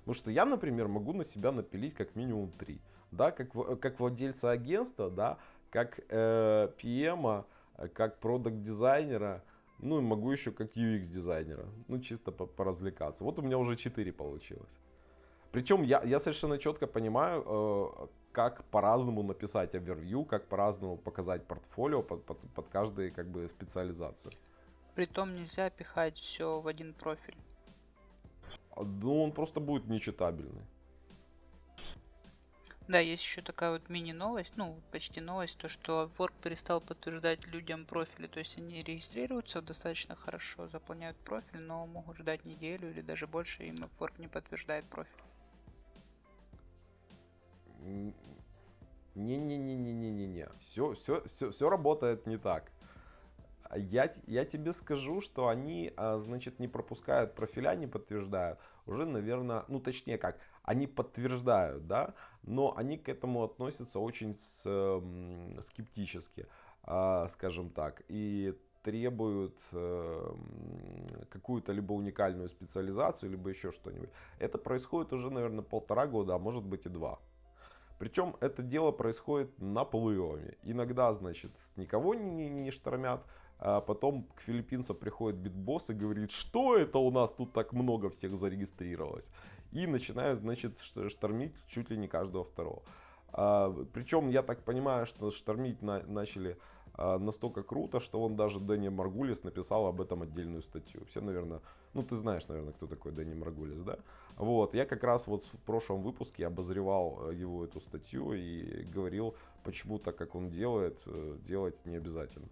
Потому что я, например, могу на себя напилить как минимум три да, как, как владельца агентства, да, как э, PM, как продукт дизайнера, ну и могу еще как UX дизайнера, ну чисто по поразвлекаться. Вот у меня уже 4 получилось. Причем я, я совершенно четко понимаю, э, как по-разному написать овервью, как по-разному показать портфолио под, под, под каждую как бы специализацию. Притом нельзя пихать все в один профиль. Ну, он просто будет нечитабельный. Да, есть еще такая вот мини-новость, ну, почти новость, то, что Work перестал подтверждать людям профили, то есть они регистрируются достаточно хорошо, заполняют профиль, но могут ждать неделю или даже больше, им Work не подтверждает профиль. Не-не-не-не-не-не-не. Все, все, все, все работает не так. Я, я тебе скажу, что они, а, значит, не пропускают профиля, не подтверждают. Уже, наверное, ну точнее как, они подтверждают, да, но они к этому относятся очень с, скептически, а, скажем так. И требуют э, какую-то либо уникальную специализацию, либо еще что-нибудь. Это происходит уже, наверное, полтора года, а может быть и два. Причем это дело происходит на полуеме. Иногда, значит, никого не, не штормят, а потом к филиппинцам приходит битбосс и говорит, что это у нас тут так много всех зарегистрировалось. И начинают, значит, штормить чуть ли не каждого второго. А, причем, я так понимаю, что штормить на, начали а, настолько круто, что он даже Дэнни Маргулис написал об этом отдельную статью. Все, наверное, ну ты знаешь, наверное, кто такой Дэнни Маргулис, да? Вот, я как раз вот в прошлом выпуске обозревал э, его эту статью и говорил, почему так, как он делает, э, делать не обязательно.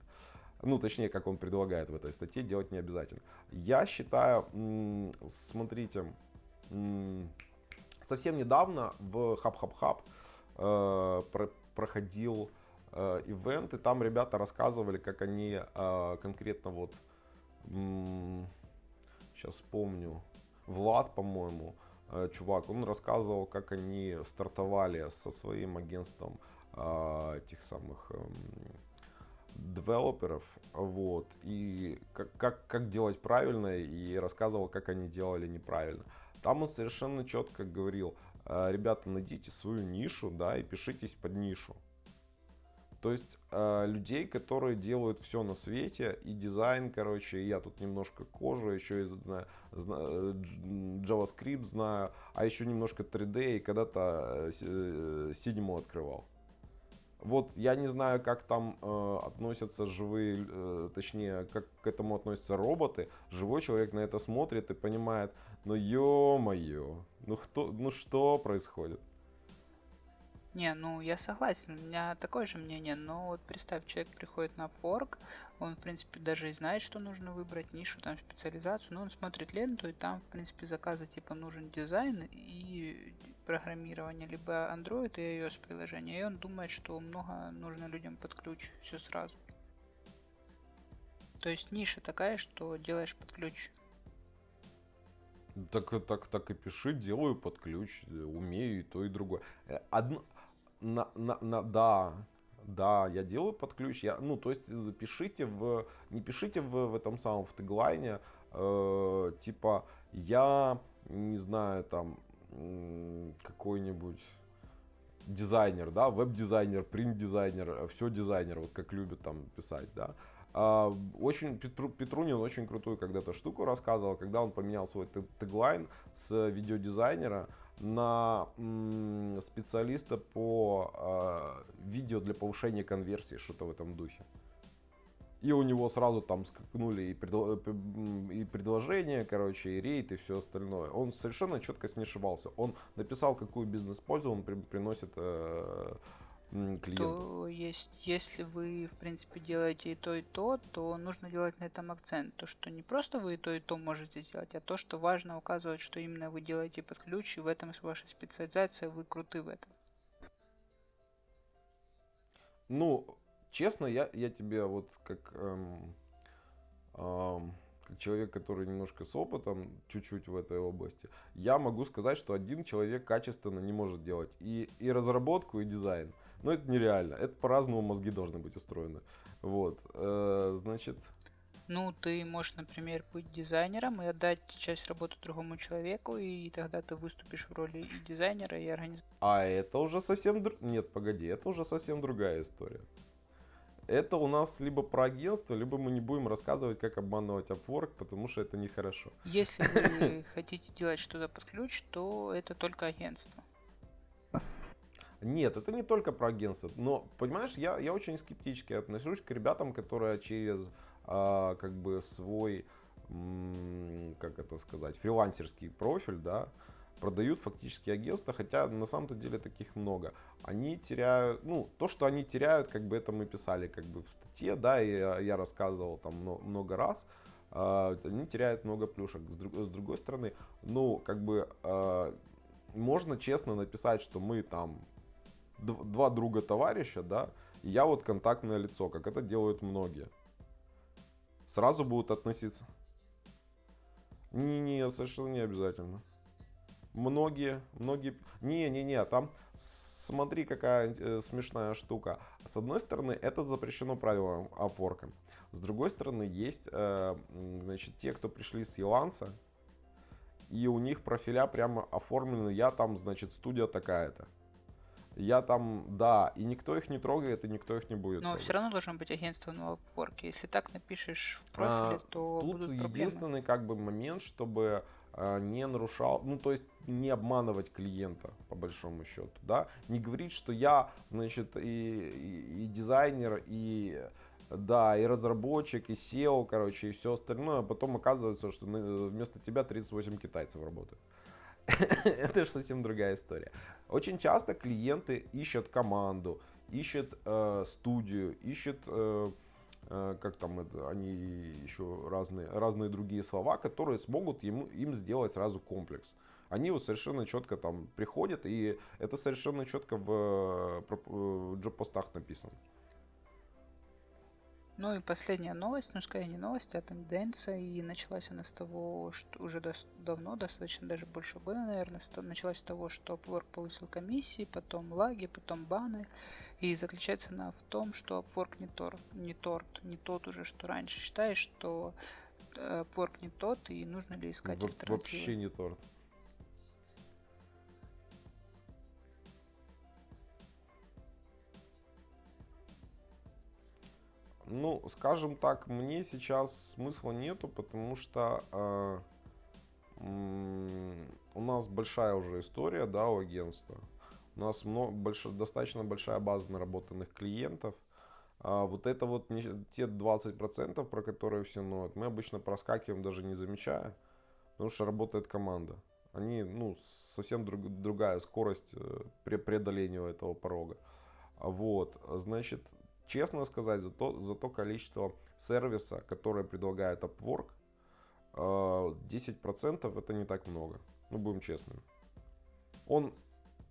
Ну, точнее, как он предлагает в этой статье, делать не обязательно. Я считаю, смотрите, совсем недавно в Хаб-Хаб-Хаб э, проходил э, event, и там ребята рассказывали, как они э, конкретно вот, сейчас вспомню, Влад, по-моему, чувак, он рассказывал, как они стартовали со своим агентством этих самых э, девелоперов, вот, и как, как, как делать правильно, и рассказывал, как они делали неправильно. Там он совершенно четко говорил, «Э, ребята, найдите свою нишу, да, и пишитесь под нишу. То есть э, людей, которые делают все на свете, и дизайн, короче, я тут немножко кожу, еще и знаю, знаю, JavaScript знаю, а еще немножко 3D, и когда-то э, открывал. Вот я не знаю, как там э, относятся живые, э, точнее, как к этому относятся роботы. Живой человек на это смотрит и понимает, ну ё-моё, ну, кто, ну что происходит? Не, ну я согласен, у меня такое же мнение, но вот представь, человек приходит на форк, он, в принципе, даже и знает, что нужно выбрать нишу, там, специализацию, но он смотрит ленту, и там, в принципе, заказа, типа, нужен дизайн и программирование, либо Android и iOS приложение, и он думает, что много нужно людям под ключ, все сразу. То есть ниша такая, что делаешь под ключ. Так, так, так и пиши, делаю под ключ, умею и то, и другое. Э, одно, на, на, на, да, да, я делаю под ключ. Я, ну, то есть э, пишите в, не пишите в, в этом самом в теглайне, э, типа я не знаю там какой-нибудь дизайнер, да, веб-дизайнер, принт-дизайнер, э, все дизайнер, вот как любят там писать, да. А, очень Петру, Петрунин очень крутую когда-то штуку рассказывал, когда он поменял свой теглайн с видеодизайнера на специалиста по э, видео для повышения конверсии, что-то в этом духе. И у него сразу там скакнули и, предло... и предложения, короче, и рейд, и все остальное. Он совершенно четко ошибался. Он написал, какую бизнес-пользу он при... приносит э, клиенту. То есть, если вы, в принципе, делаете и то, и то, то нужно делать на этом акцент. То, что не просто вы и то, и то можете сделать, а то, что важно указывать, что именно вы делаете под ключ, и в этом ваша специализация, вы круты в этом. Ну, честно, я, я тебе вот как, эм, эм, как человек, который немножко с опытом, чуть-чуть в этой области, я могу сказать, что один человек качественно не может делать и, и разработку, и дизайн. Но это нереально. Это по-разному мозги должны быть устроены. Вот. Э, значит... Ну, ты можешь, например, быть дизайнером и отдать часть работы другому человеку, и тогда ты выступишь в роли и дизайнера, и организатора. А это уже совсем... Дру... Нет, погоди, это уже совсем другая история. Это у нас либо про агентство, либо мы не будем рассказывать, как обманывать Upwork, потому что это нехорошо. Если вы [laughs] хотите делать что-то под ключ, то это только агентство. Нет, это не только про агентство. Но, понимаешь, я, я очень скептически отношусь к ребятам, которые через а, как бы свой, м- как это сказать, фрилансерский профиль, да, продают фактически агентства, хотя на самом-то деле таких много. Они теряют, ну, то, что они теряют, как бы это мы писали как бы в статье, да, и я, рассказывал там много раз, э, они теряют много плюшек. С, друг, с другой стороны, ну, как бы э, можно честно написать, что мы там два друга товарища, да, и я вот контактное лицо, как это делают многие. Сразу будут относиться. Не-не, совершенно не обязательно. Многие, многие... Не-не-не, там смотри, какая э, смешная штука. С одной стороны, это запрещено правилам Upwork. С другой стороны, есть, э, значит, те, кто пришли с Еланса, и у них профиля прямо оформлены, я там, значит, студия такая-то. Я там, да, и никто их не трогает, и никто их не будет. Но трогать. все равно должно быть агентство на Upwork. Если так напишешь в профиле, а, то тут будут проблемы. единственный как бы момент, чтобы не нарушал, ну то есть не обманывать клиента по большому счету, да, не говорить, что я, значит, и, и, и дизайнер, и да, и разработчик, и SEO, короче, и все остальное, а потом оказывается, что вместо тебя 38 китайцев работают. [laughs] Это же совсем другая история. Очень часто клиенты ищут команду, ищут э, студию, ищут Э, как там это, они еще разные, разные другие слова, которые смогут ему, им сделать сразу комплекс. Они вот совершенно четко там приходят, и это совершенно четко в, в джоб-постах написано. Ну и последняя новость, ну скорее не новость, а тенденция, и началась она с того, что уже дос- давно, достаточно даже больше года, наверное, началась с того, что Upwork повысил комиссии, потом лаги, потом баны, и заключается она в том, что Upwork не, торт, не торт, не тот уже, что раньше. Считаешь, что э, Upwork не тот, и нужно ли искать Во- альтернативу? Вообще не торт. Ну, скажем так, мне сейчас смысла нету, потому что э, у нас большая уже история, да, у агентства. У нас много, больш, достаточно большая база наработанных клиентов. А вот это вот не, те 20%, про которые все ноют, мы обычно проскакиваем даже не замечая, потому что работает команда. Они, ну, совсем друг, другая скорость э, при преодолению этого порога. Вот, значит, честно сказать, за то, за то количество сервиса, которое предлагает Upwork, 10% э, это не так много. Ну, будем честными. Он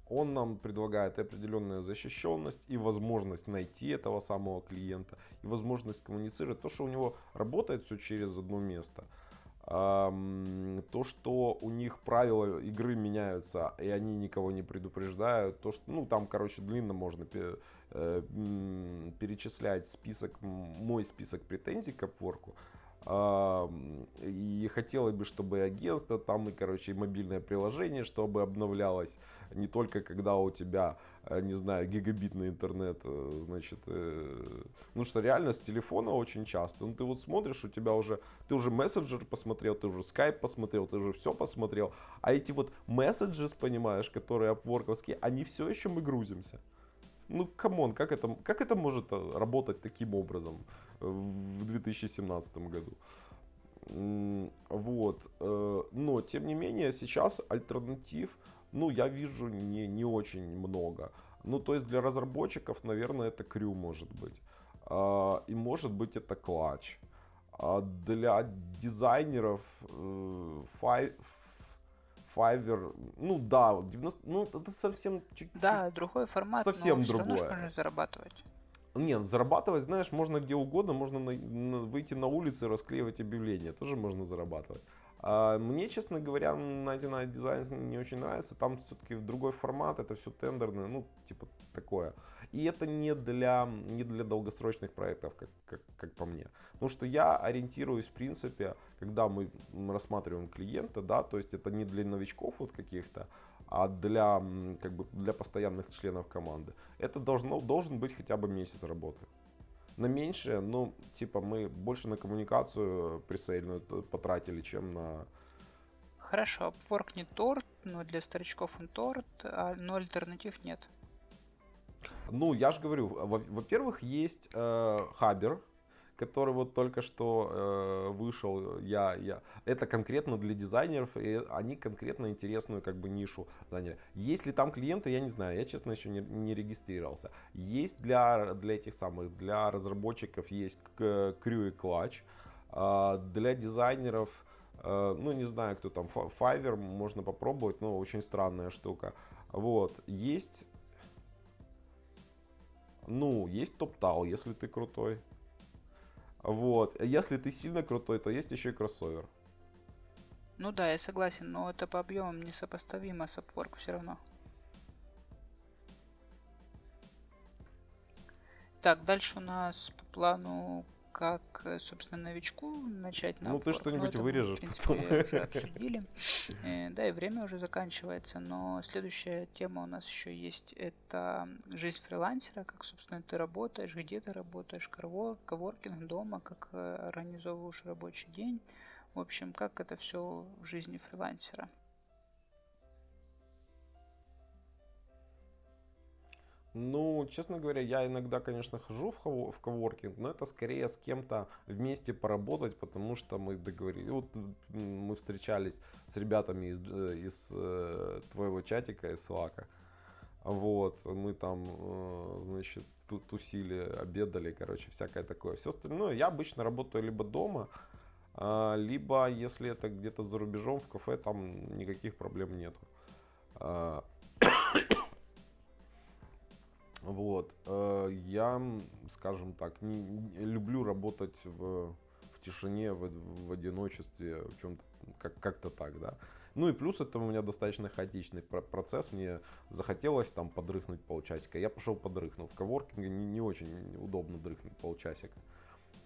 он нам предлагает определенную защищенность и возможность найти этого самого клиента, и возможность коммуницировать. То, что у него работает все через одно место, то, что у них правила игры меняются, и они никого не предупреждают, то, что, ну, там, короче, длинно можно э, перечислять список, мой список претензий к Upwork, и хотелось бы, чтобы и агентство там, и, короче, и мобильное приложение, чтобы обновлялось не только когда у тебя, э, не знаю, гигабитный интернет, э, значит, э, ну что реально с телефона очень часто. Ну ты вот смотришь, у тебя уже, ты уже мессенджер посмотрел, ты уже скайп посмотрел, ты уже все посмотрел, а эти вот месседжи, понимаешь, которые апворковские, они все еще мы грузимся. Ну, come on, как это, как это может работать таким образом? в 2017 году. Вот. Но, тем не менее, сейчас альтернатив, ну, я вижу не, не очень много. Ну, то есть для разработчиков, наверное, это Крю может быть. А, и может быть это Clutch. А для дизайнеров э, Fiverr, ну да, 90, ну это совсем чуть-чуть. Да, другой формат, совсем но другое. Все равно можно зарабатывать. Нет, зарабатывать, знаешь, можно где угодно, можно на, на, выйти на улицу и расклеивать объявления, тоже можно зарабатывать. А мне, честно говоря, Night дизайн не очень нравится, там все-таки другой формат, это все тендерное, ну, типа такое. И это не для, не для долгосрочных проектов, как, как, как по мне. Потому что я ориентируюсь, в принципе, когда мы рассматриваем клиента, да, то есть это не для новичков вот каких-то, а для, как бы, для постоянных членов команды. Это должно, должен быть хотя бы месяц работы. На меньшее, ну, типа, мы больше на коммуникацию пресейльную потратили, чем на... Хорошо, Upwork не торт, но для старичков он торт, а, но альтернатив нет. Ну, я же говорю, во-первых, есть э, Хабер, который вот только что э, вышел, я, я, это конкретно для дизайнеров, и они конкретно интересную как бы нишу заняли. Есть ли там клиенты, я не знаю, я честно еще не, не регистрировался. Есть для, для этих самых, для разработчиков есть Crew и э, для дизайнеров, э, ну не знаю, кто там, Fiverr можно попробовать, но очень странная штука. Вот, есть Ну, есть топтал, если ты крутой. Вот. Если ты сильно крутой, то есть еще и кроссовер. Ну да, я согласен, но это по объемам несопоставимо с Upwork все равно. Так, дальше у нас по плану как, э, собственно, новичку начать на Ну, ты что-нибудь вырежешь мы, в принципе, потом. уже [laughs] обсудили. Э, да, и время уже заканчивается, но следующая тема у нас еще есть. Это жизнь фрилансера, как, собственно, ты работаешь, где ты работаешь, коворкинг дома, как э, организовываешь рабочий день. В общем, как это все в жизни фрилансера. Ну, честно говоря, я иногда, конечно, хожу в, в коворкинг, но это скорее с кем-то вместе поработать, потому что мы договорились. Вот мы встречались с ребятами из, э, из э, твоего чатика, из Slack. Вот, мы там, э, значит, тут тусили, обедали, короче, всякое такое. Все остальное, я обычно работаю либо дома, а, либо, если это где-то за рубежом, в кафе, там никаких проблем нету. Вот. Э, я, скажем так, не, люблю работать в, в тишине, в, в одиночестве, в чем-то как, как-то так, да. Ну и плюс это у меня достаточно хаотичный процесс. Мне захотелось там подрыхнуть полчасика. Я пошел подрыхнул. В коворкинге не, не очень удобно дрыхнуть полчасика.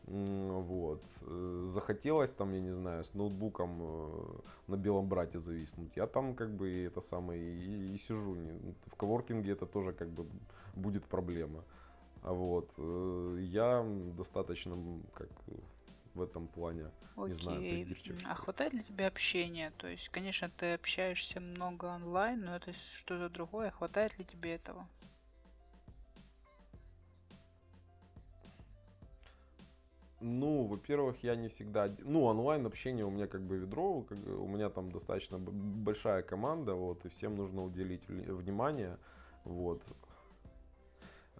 Вот. Э, захотелось там, я не знаю, с ноутбуком э, на белом брате зависнуть. Я там как бы это самое и, и сижу. В коворкинге это тоже как бы будет проблема. А вот. Э, я достаточно как в этом плане, Окей. не знаю, придирчив. А хватает ли тебе общения? То есть, конечно, ты общаешься много онлайн, но это что-то другое. Хватает ли тебе этого? Ну, во-первых, я не всегда... Ну, онлайн общение у меня как бы ведро, как, у меня там достаточно большая команда, вот, и всем нужно уделить внимание, вот.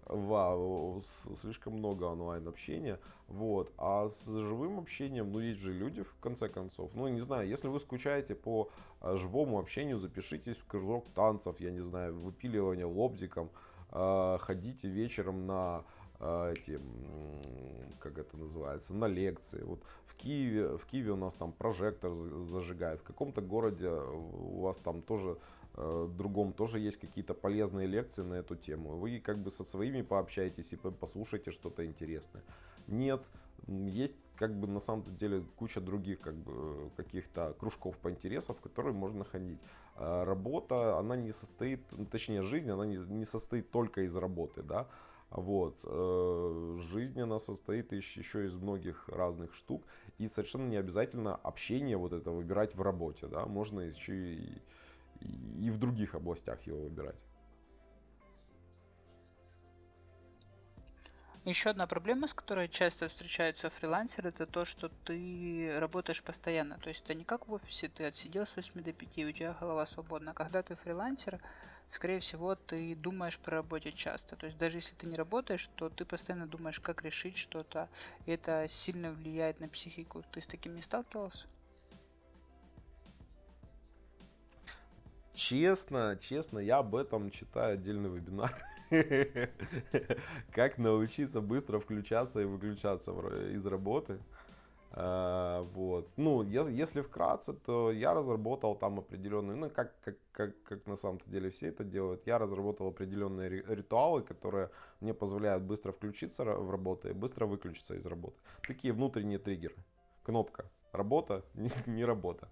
Вау, слишком много онлайн общения, вот. А с живым общением, ну, есть же люди, в конце концов. Ну, не знаю, если вы скучаете по а, живому общению, запишитесь в кружок танцев, я не знаю, выпиливание лобзиком, а, ходите вечером на а, эти, как это называется, на лекции. Вот в Киеве, в Киеве у нас там прожектор зажигает, в каком-то городе у вас там тоже э, другом тоже есть какие-то полезные лекции на эту тему. Вы как бы со своими пообщаетесь и послушайте что-то интересное. Нет, есть как бы на самом деле куча других как бы каких-то кружков по интересам, в которые можно ходить. А работа, она не состоит, точнее жизнь, она не, не состоит только из работы, да. Вот. Э, жизнь, она состоит еще из многих разных штук. И совершенно не обязательно общение вот это выбирать в работе. Да? Можно еще и, и в других областях его выбирать. Еще одна проблема, с которой часто встречаются фрилансеры, это то, что ты работаешь постоянно. То есть это не как в офисе, ты отсидел с 8 до 5, у тебя голова свободна. Когда ты фрилансер, скорее всего, ты думаешь про работе часто. То есть даже если ты не работаешь, то ты постоянно думаешь, как решить что-то. И это сильно влияет на психику. Ты с таким не сталкивался? Честно, честно, я об этом читаю отдельный вебинар. [laughs] Как научиться быстро включаться и выключаться из работы. А, вот. Ну, если вкратце, то я разработал там определенные, ну, как, как, как, как на самом деле все это делают, я разработал определенные ритуалы, которые мне позволяют быстро включиться в работу и быстро выключиться из работы. Такие внутренние триггеры. Кнопка работа, [laughs] не, не работа.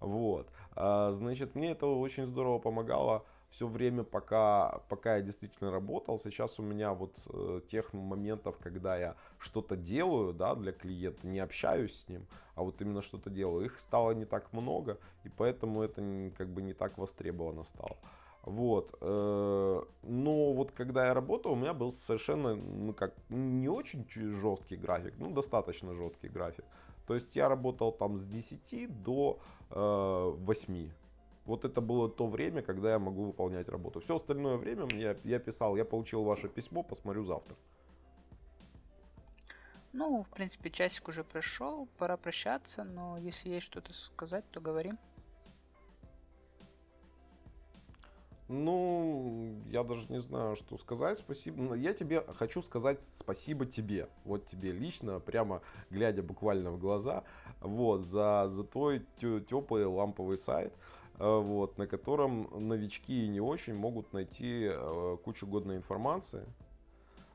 Вот. А, значит, мне это очень здорово помогало все время, пока, пока я действительно работал. Сейчас у меня вот э, тех моментов, когда я что-то делаю да, для клиента, не общаюсь с ним, а вот именно что-то делаю, их стало не так много, и поэтому это как бы не так востребовано стало. Вот. Э, но вот когда я работал, у меня был совершенно, ну как, не очень жесткий график, ну достаточно жесткий график. То есть я работал там с 10 до э, 8. Вот это было то время, когда я могу выполнять работу. Все остальное время я, я писал, я получил ваше письмо, посмотрю завтра. Ну, в принципе, часик уже прошел, пора прощаться, но если есть что-то сказать, то говори. Ну, я даже не знаю, что сказать. Спасибо. Я тебе хочу сказать спасибо тебе. Вот тебе лично, прямо глядя буквально в глаза, вот, за, за твой теплый ламповый сайт, э, вот, на котором новички и не очень могут найти э, кучу годной информации.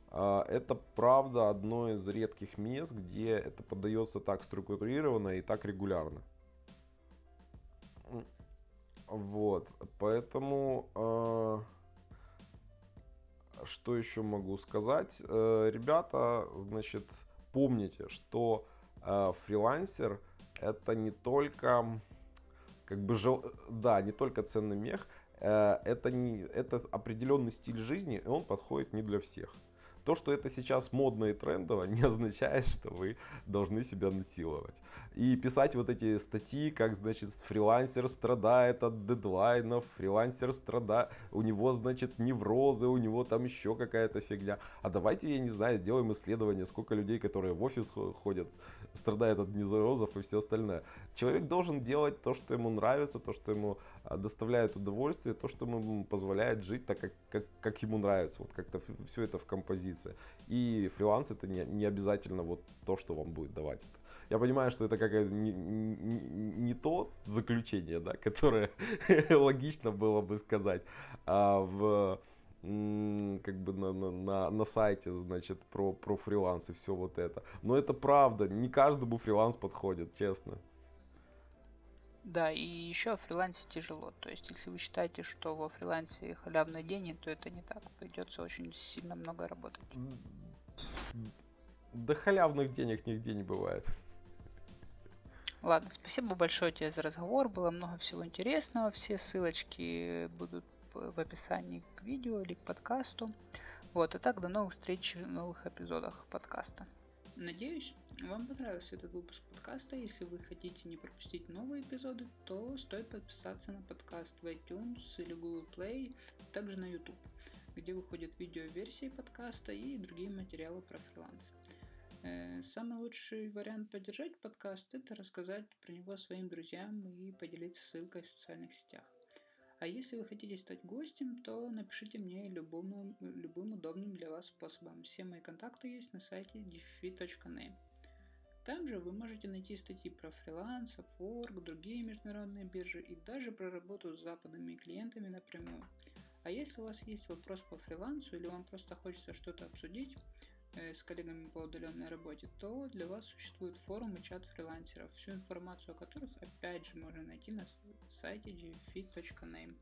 А, это правда одно из редких мест, где это подается так структурированно и так регулярно. Вот, поэтому э, что еще могу сказать? Э, ребята, значит, помните, что э, фрилансер это не только как бы жел... да, не только ценный мех, э, это не это определенный стиль жизни, и он подходит не для всех. То, что это сейчас модно и трендово, [laughs] не означает, что вы должны себя насиловать. И писать вот эти статьи, как, значит, фрилансер страдает от дедлайнов, фрилансер страдает, у него, значит, неврозы, у него там еще какая-то фигня. А давайте, я не знаю, сделаем исследование, сколько людей, которые в офис ходят, страдают от неврозов и все остальное. Человек должен делать то, что ему нравится, то, что ему доставляет удовольствие, то, что ему позволяет жить так, как, как, как ему нравится. Вот как-то все это в композиции. И фриланс это не, не обязательно вот то, что вам будет давать. Я понимаю, что это какое-то не, не, не то заключение, да, которое [laughs] логично было бы сказать а в как бы на, на, на сайте, значит, про, про фриланс и все вот это. Но это правда, не каждому фриланс подходит, честно. Да, и еще о фрилансе тяжело. То есть, если вы считаете, что во фрилансе халявные деньги, то это не так. Придется очень сильно много работать. Да халявных денег нигде не бывает. Ладно, спасибо большое тебе за разговор. Было много всего интересного. Все ссылочки будут в описании к видео или к подкасту. Вот, а так до новых встреч в новых эпизодах подкаста. Надеюсь, вам понравился этот выпуск подкаста. Если вы хотите не пропустить новые эпизоды, то стоит подписаться на подкаст в iTunes или Google Play, а также на YouTube, где выходят видеоверсии подкаста и другие материалы про фриланс. Э, самый лучший вариант поддержать подкаст – это рассказать про него своим друзьям и поделиться ссылкой в социальных сетях. А если вы хотите стать гостем, то напишите мне любым, любым удобным для вас способом. Все мои контакты есть на сайте diffi.name. Там же вы можете найти статьи про фриланс, Upwork, другие международные биржи и даже про работу с западными клиентами напрямую. А если у вас есть вопрос по фрилансу или вам просто хочется что-то обсудить, Э, с коллегами по удаленной работе, то для вас существует форум и чат фрилансеров, всю информацию о которых опять же можно найти на сайте gfit.name.